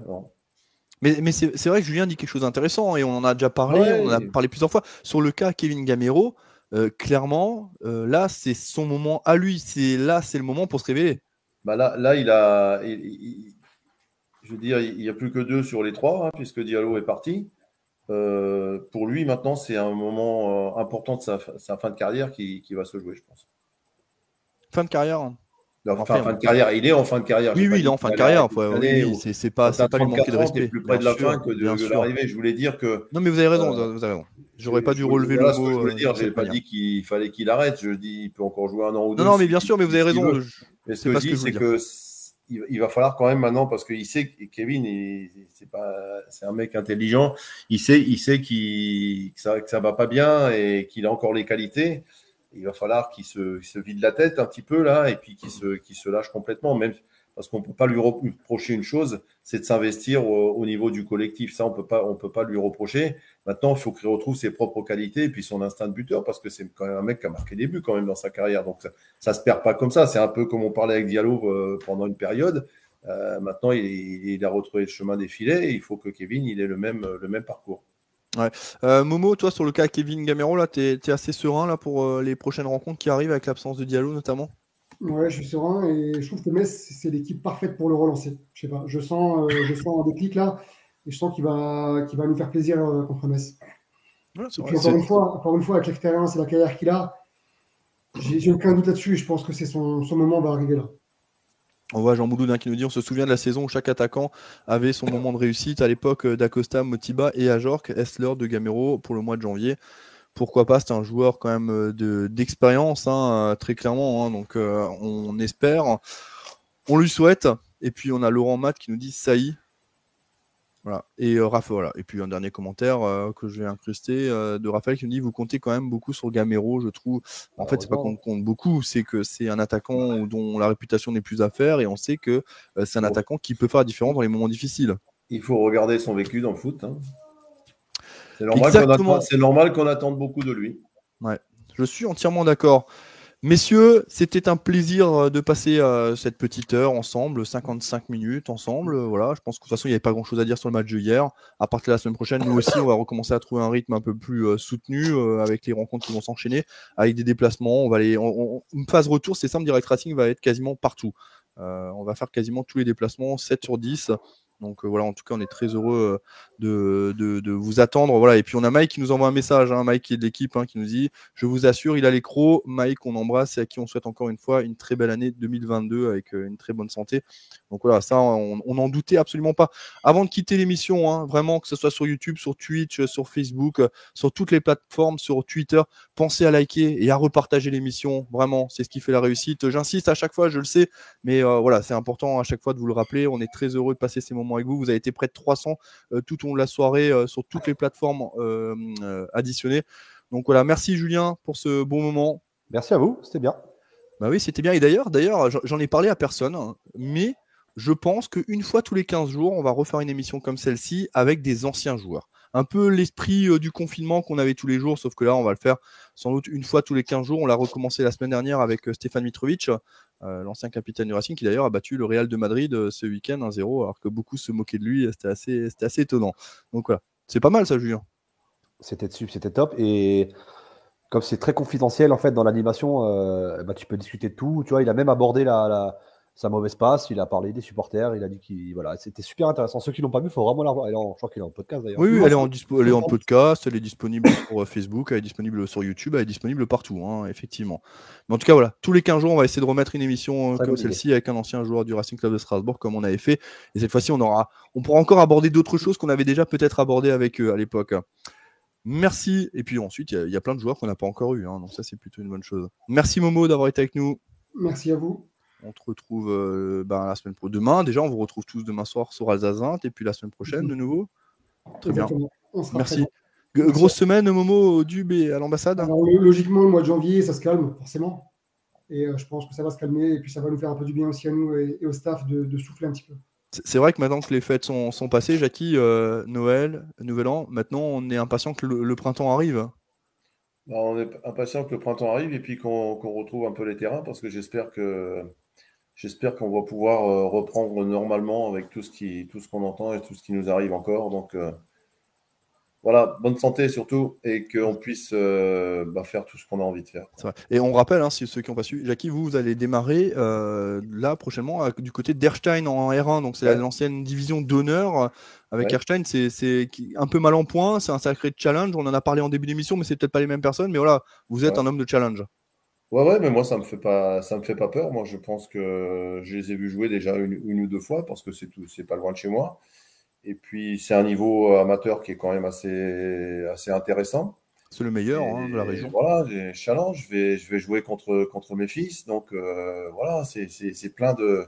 Speaker 1: Mais, mais c'est vrai que Julien dit quelque chose d'intéressant et on en a déjà parlé, on en a parlé plusieurs fois. Sur le cas Kevin Gamero, euh, clairement, euh, là, c'est son moment à lui. C'est Là, c'est le moment pour se révéler.
Speaker 4: Bah là, là, il a. je veux dire, il n'y a plus que deux sur les trois, hein, puisque Diallo est parti. Euh, pour lui, maintenant, c'est un moment important de sa, fin de carrière qui, qui, va se jouer, je pense.
Speaker 1: Fin de carrière hein.
Speaker 4: Enfin, fin de carrière. Il est en fin de carrière.
Speaker 1: Oui, oui, il est en fin de carrière. oui, c'est pas, pas lui manquer de respect.
Speaker 4: plus près de la fin que de, l'arrivée. Je voulais dire que.
Speaker 1: Non, mais vous avez raison. Euh, vous avez raison. J'aurais pas dû relever le mot.
Speaker 4: Ce que je voulais dire, j'ai pas dit qu'il fallait qu'il arrête. Je dis, il peut encore jouer un an ou deux.
Speaker 1: Non, non, mais bien sûr, mais vous avez raison.
Speaker 4: Mais ce que je dis, c'est que il va falloir quand même maintenant parce qu'il sait que Kevin, c'est pas, c'est un mec intelligent. Il sait, il sait qu'il que ça, que ça va pas bien et qu'il a encore les qualités il va falloir qu'il se, vide la tête un petit peu là et puis qu'il se, lâche complètement, même parce qu'on ne peut pas lui reprocher une chose, c'est de s'investir au, niveau du collectif. Ça, on peut pas, on peut pas lui reprocher. Maintenant, il faut qu'il retrouve ses propres qualités et puis son instinct de buteur, parce que c'est quand même un mec qui a marqué des buts quand même dans sa carrière. Donc ça, ne se perd pas comme ça. C'est un peu comme on parlait avec Diallo euh, pendant une période. Euh, maintenant, il, il, a retrouvé le chemin des filets et il faut que Kevin il ait le même, le même parcours.
Speaker 1: Euh, Momo, toi, sur le cas Kevin Gamero, là, tu es, assez serein là, pour euh, les prochaines rencontres qui arrivent avec l'absence de Diallo notamment?
Speaker 3: Ouais, je suis serein et je trouve que Metz, c'est l'équipe parfaite pour le relancer. Je sais pas, je sens, euh, je sens un déclic là et je sens qu'il va, qu'il va nous faire plaisir contre Metz. encore, une fois, encore une fois, avec l'expérience et la carrière qu'il a, j'ai aucun doute là-dessus et je pense que c'est son, son moment va arriver là.
Speaker 1: On voit Jean Mouloudin qui nous dit on se souvient de la saison où chaque attaquant avait son moment de réussite à l'époque euh, d'Acosta, Motiba et Ajorc, Essler de Gamero pour le mois de janvier? Pourquoi pas, c'est un joueur quand même euh, d'expérience, hein, euh, très clairement. Hein, donc on espère, on lui souhaite. Et puis on a Laurent Matt qui nous dit Saï, voilà. Et euh, voilà. Et puis un dernier commentaire euh, que je vais incruster euh, de Raphaël qui me dit vous comptez quand même beaucoup sur Gamero, je trouve. En fait, c'est pas qu'on compte beaucoup, c'est que c'est un attaquant dont la réputation n'est plus à faire et on sait que c'est un attaquant qui peut faire la différence dans les moments difficiles.
Speaker 4: Il faut regarder son vécu dans le foot. Hein. C'est normal qu'on attende beaucoup de lui.
Speaker 1: Ouais, je suis entièrement d'accord. Messieurs, c'était un plaisir euh, de passer euh, cette petite heure ensemble, 55 minutes ensemble. Voilà, je pense que de toute façon, il n'y avait pas grand chose à dire sur le match de hier. À partir de la semaine prochaine, nous aussi, on va recommencer à trouver un rythme un peu plus euh, soutenu avec les rencontres qui vont s'enchaîner, avec des déplacements. On va aller, une phase retour, c'est simple, Direct Racing va être quasiment partout. on va faire quasiment tous les déplacements, 7 sur 10. Donc voilà, en tout cas, on est très heureux de, vous attendre. Voilà. Et puis on a Mike qui nous envoie un message, hein, Mike qui est de l'équipe, hein, qui nous dit Je vous assure, il a les crocs. Mike, on embrasse et à qui on souhaite encore une fois une très belle année 2022 avec une très bonne santé. Donc voilà, ça, on n'en doutait absolument pas. Avant de quitter l'émission, hein, vraiment, que ce soit sur YouTube, sur Twitch, sur Facebook, sur toutes les plateformes, sur Twitter, pensez à liker et à repartager l'émission. Vraiment, c'est ce qui fait la réussite. J'insiste à chaque fois, je le sais, mais voilà, c'est important à chaque fois de vous le rappeler. On est très heureux de passer ces moments avec vous. Vous avez été près de 300 euh, tout au long de la soirée euh, sur toutes les plateformes euh, additionnées. Donc voilà, merci Julien pour ce bon moment.
Speaker 2: Merci à vous, c'était bien.
Speaker 1: Bah oui, c'était bien. Et d'ailleurs, d'ailleurs, j'en ai parlé à personne, hein, mais je pense qu'une fois tous les 15 jours, on va refaire une émission comme celle-ci avec des anciens joueurs. Un peu l'esprit du confinement qu'on avait tous les jours, sauf que là, on va le faire sans doute une fois tous les 15 jours. On l'a recommencé la semaine dernière avec Stéphane Mitrovic. Euh, l'ancien capitaine du Racing, qui d'ailleurs a battu le Real de Madrid euh, ce week-end 1-0, alors que beaucoup se moquaient de lui. C'était assez, assez étonnant. Donc voilà, c'est pas mal ça, Julien.
Speaker 2: C'était c'était top. Et comme c'est très confidentiel en fait dans l'animation, euh, bah, tu peux discuter de tout. Tu vois, il a même abordé la sa mauvaise passe, il a parlé des supporters, il a dit qu'il voilà, c'était super intéressant. Ceux qui l'ont pas vu, il faut vraiment la voir. je crois qu'il est en podcast d'ailleurs.
Speaker 1: Oui, elle est en, elle est en podcast, elle est disponible sur euh, Facebook, elle est disponible sur YouTube, elle est disponible partout, hein, effectivement. Mais en tout cas, voilà, tous les 15 jours, on va essayer de remettre une émission euh, comme celle-ci avec un ancien joueur du Racing Club de Strasbourg, comme on avait fait. Et cette fois-ci, on aura, on pourra encore aborder d'autres choses qu'on avait déjà peut-être abordées avec eux à l'époque. Merci. Et puis ensuite, il y, a plein de joueurs qu'on n'a pas encore eu, hein, donc ça, c'est plutôt une bonne chose. Merci Momo d'avoir été avec nous.
Speaker 3: Merci à vous.
Speaker 1: On te retrouve euh, ben, la semaine pro demain. Déjà, on vous retrouve tous demain soir sur Alsazin et puis la semaine prochaine de nouveau. Très bien.
Speaker 3: Exactement.
Speaker 1: Merci.
Speaker 3: présent.
Speaker 1: Grosse semaine, Momo, au Dub et à l'ambassade.
Speaker 3: Logiquement, le mois de janvier, ça se calme, forcément. Et euh, je pense que ça va se calmer. Et puis, ça va nous faire un peu du bien aussi à nous et, et au staff de, de souffler un petit peu.
Speaker 1: C'est vrai que maintenant que les fêtes sont, sont passées, Jackie, euh, Noël, Nouvel An, maintenant on est impatient que le, le printemps arrive.
Speaker 4: Bah, on est impatient que le printemps arrive et puis qu'on qu'on retrouve un peu les terrains parce que j'espère que j'espère qu'on va pouvoir euh, reprendre normalement avec tout ce qui tout ce qu'on entend et tout ce qui nous arrive encore. Donc euh, voilà, bonne santé surtout et qu'on puisse euh, bah, faire tout ce qu'on a envie de faire.
Speaker 1: Vrai. Et on rappelle, hein, si ceux qui n'ont pas su, Jackie, vous, vous allez démarrer là prochainement à- du côté d'Erstein en R1, donc c'est
Speaker 4: Ouais.
Speaker 1: l'ancienne division d'honneur. Avec
Speaker 4: Ouais.
Speaker 1: Erstein, c'est un peu mal en point, c'est un sacré challenge. On en a parlé en début d'émission, mais c'est peut-être pas les mêmes personnes. Mais voilà, vous êtes
Speaker 4: Ouais.
Speaker 1: un homme de challenge.
Speaker 4: Ouais, ouais, mais moi ça me fait pas ça me fait pas peur. Moi je pense que je les ai vus jouer déjà une, une ou deux fois parce que c'est tout c'est pas loin de chez moi. Et puis c'est un niveau amateur qui est quand même assez assez intéressant.
Speaker 1: C'est le meilleur hein, de la région.
Speaker 4: Voilà, j'ai challenge, je vais, je vais jouer contre, contre mes fils. Donc euh, voilà, c'est plein de.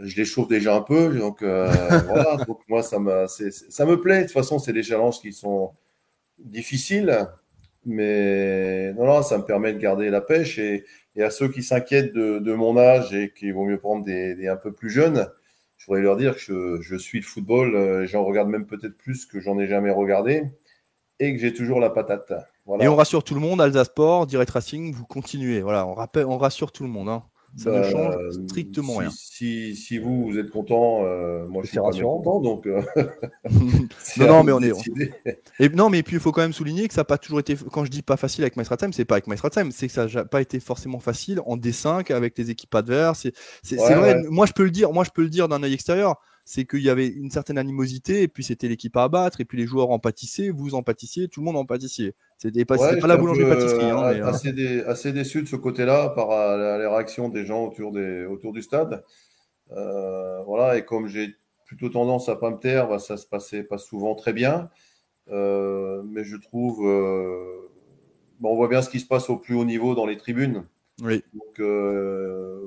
Speaker 4: Je les chauffe déjà un peu. Donc euh, voilà, donc moi ça me, ça me plaît. De toute façon, c'est des challenges qui sont difficiles. Mais non, non, ça me permet de garder la pêche. Et, à ceux qui s'inquiètent de, mon âge et qui vaut mieux prendre des, un peu plus jeunes, je voudrais leur dire que je, suis le football. euh, J'en regarde même peut-être plus que j'en ai jamais regardé. Et que j'ai toujours la patate.
Speaker 1: Et on rassure tout le monde, Alsace Sport, Direct Racing, vous continuez. Voilà, on, rappelle, on rassure tout le monde. hein. Ça ne
Speaker 4: Bah,
Speaker 1: change strictement
Speaker 4: si,
Speaker 1: rien.
Speaker 4: Si, si vous, vous êtes content, euh, moi je suis pas
Speaker 2: rassurant.
Speaker 4: content, donc. euh,
Speaker 1: Non, mais on est-. Et non, mais puis il faut quand même souligner que ça n'a pas toujours été. Quand je dis pas facile avec Maestrat-Time, c'est pas avec Maestrat-Time, c'est que ça n'a pas été forcément facile en D5 avec les équipes adverses. C'est
Speaker 4: Ouais,
Speaker 1: vrai.
Speaker 4: ouais.
Speaker 1: Moi, je peux le dire. Moi, je peux le dire d'un œil extérieur. C'est qu'il y avait une certaine animosité, et puis c'était l'équipe à abattre, et puis les joueurs en pâtissaient, vous en pâtissiez, tout le monde en pâtissait. C'était pas,
Speaker 4: Ouais,
Speaker 1: pas la boulangerie-pâtisserie.
Speaker 4: peu,
Speaker 1: hein,
Speaker 4: euh,
Speaker 1: euh,
Speaker 4: assez, dé- assez déçu de ce côté-là par euh, les réactions des gens autour, des, autour du stade. Euh, voilà, et comme j'ai plutôt tendance à pas me taire, bah, ça se passait pas souvent très bien. Mais je trouve, bon, on voit bien ce qui se passe au plus haut niveau dans les tribunes.
Speaker 1: oui.
Speaker 4: Donc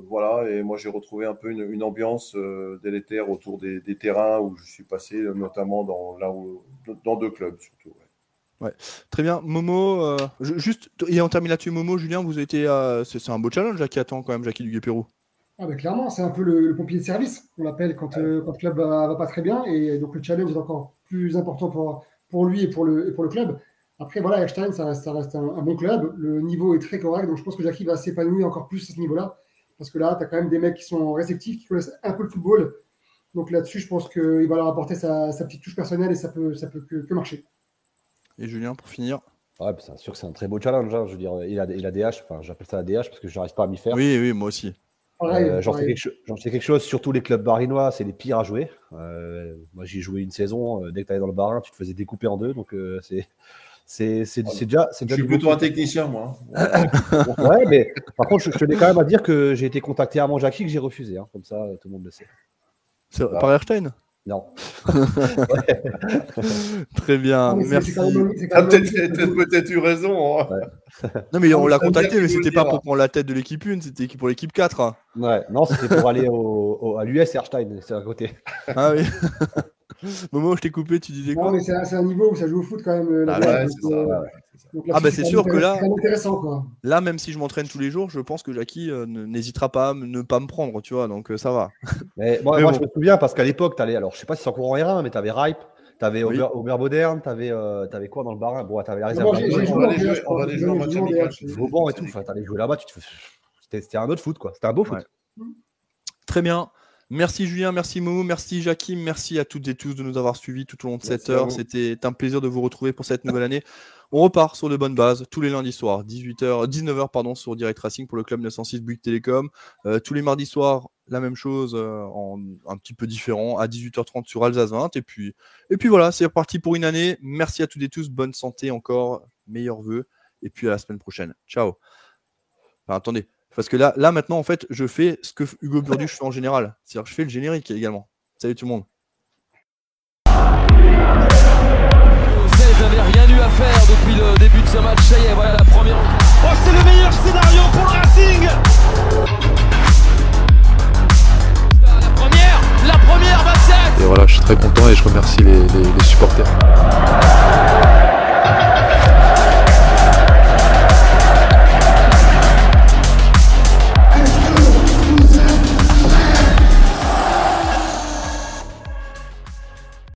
Speaker 4: voilà, et moi j'ai retrouvé un peu une, une ambiance délétère autour des, des terrains où je suis passé, notamment dans, là où, dans deux clubs surtout. ouais.
Speaker 1: Très bien. Momo, euh, je- juste, et on termine là-dessus, Momo, Julien, vous avez été. à- c'est un beau challenge là, qui attend quand même Jackie Duguay-Pérou.
Speaker 3: Ah bah clairement, c'est un peu le, le pompier de service, on l'appelle quand, euh, quand le club va, va pas très bien. Et donc le challenge est encore plus important pour, pour lui et pour le, et pour le club. Après, voilà, Einstein, ça reste, ça reste un, un bon club. Le niveau est très correct, donc je pense que Jackie va s'épanouir encore plus à ce niveau-là. Parce que là, tu as quand même des mecs qui sont réceptifs, qui connaissent un peu le football. Donc là-dessus, je pense qu'il va leur apporter sa, sa petite touche personnelle et ça peut, ça peut que, que marcher.
Speaker 1: Et Julien, pour finir.
Speaker 2: Ouais, puis c'est sûr que c'est un très beau challenge. hein. Je veux dire, il a, il a DH, enfin, j'appelle ça la DH parce que je n'arrive pas à m'y faire.
Speaker 1: Oui, oui, moi aussi.
Speaker 2: Euh, J'en sais, quelque, chose, surtout les clubs barinois, c'est les pires à jouer. Euh, moi, j'ai joué une saison, euh, dès que tu allais dans le barin, tu te faisais découper en deux. Donc, euh, c'est c'est déjà. c'est
Speaker 4: Je
Speaker 2: déjà
Speaker 4: suis plutôt un technicien, moi. hein.
Speaker 2: Ouais, mais par contre, je, je tenais quand même à dire que j'ai été contacté à mon Jackie que j'ai refusé. hein. Comme ça, tout le monde le sait.
Speaker 1: C'est-
Speaker 4: Ah.
Speaker 1: Par Erstein?
Speaker 2: Non.
Speaker 1: Très bien,
Speaker 3: Ah,
Speaker 1: merci.
Speaker 3: même-
Speaker 4: peut-être eu raison. hein.
Speaker 1: Non, mais on l'a contacté, mais c'était pas pour prendre la tête de l'équipe 1, c'était pour l'équipe 4. hein.
Speaker 2: Ouais, non, c'était pour aller au, au- à l'US Erstein, c'est à côté.
Speaker 1: Ah oui. Momo, je t'ai coupé, tu disais
Speaker 3: Non,
Speaker 1: quoi?
Speaker 3: mais c'est un, niveau où ça joue au foot quand même. euh,
Speaker 1: Ah
Speaker 4: ouais, c'est ça,
Speaker 3: euh,
Speaker 1: Ah, bah, c'est sûr que là-
Speaker 3: très intéressant, quoi.
Speaker 1: Là, même si je m'entraîne tous les jours, je pense que Jackie euh, n'hésitera pas à ne pas me prendre, tu vois, donc euh, ça va.
Speaker 2: Mais moi,
Speaker 1: Mais
Speaker 2: moi,
Speaker 1: bon.
Speaker 2: je me souviens parce qu'à l'époque, tu allais, alors je sais pas si c'est encore en R1, mais tu avais Ripe, tu avais
Speaker 1: Oui.
Speaker 2: Aubert, Aubert Moderne, tu avais, quoi dans le barin? Bon, tu avais la réserve.
Speaker 3: moi,
Speaker 4: on
Speaker 3: joué
Speaker 4: va
Speaker 3: en
Speaker 4: aller jouer- on aller jouer en match amical.
Speaker 2: Vauban et tout. Enfin, t'allais jouer là-bas, tu te fais- c'était un autre foot, quoi. C'était un beau foot.
Speaker 1: Très bien. Merci Julien, merci Momo, merci Jackie, merci à toutes et tous de nous avoir suivis tout au long de cette
Speaker 4: Merci
Speaker 1: heure. C'était un plaisir de vous retrouver pour cette nouvelle année. On repart sur de bonnes bases tous les lundis soirs, 18h, 19h pardon, sur Direct Racing pour le club 906 Bouygues Télécom. Euh, tous les mardis soirs, la même chose, euh, en un petit peu différent, à 18h30 sur Alsace 20. Et puis, et puis voilà, c'est reparti pour une année. Merci à toutes et tous, bonne santé encore, meilleurs vœux. Et puis à la semaine prochaine. Ciao. Enfin, attendez, parce que là, là, maintenant, en fait, je fais ce que Hugo Burduch fait en général. C'est-à-dire, je fais le générique également. Salut tout le monde.
Speaker 5: Ils rien eu à faire depuis le début de ce match. Ça y est, voilà la première. Oh, c'est le meilleur scénario pour le Racing La première La première 27
Speaker 6: Et voilà, je suis très content et je remercie les supporters.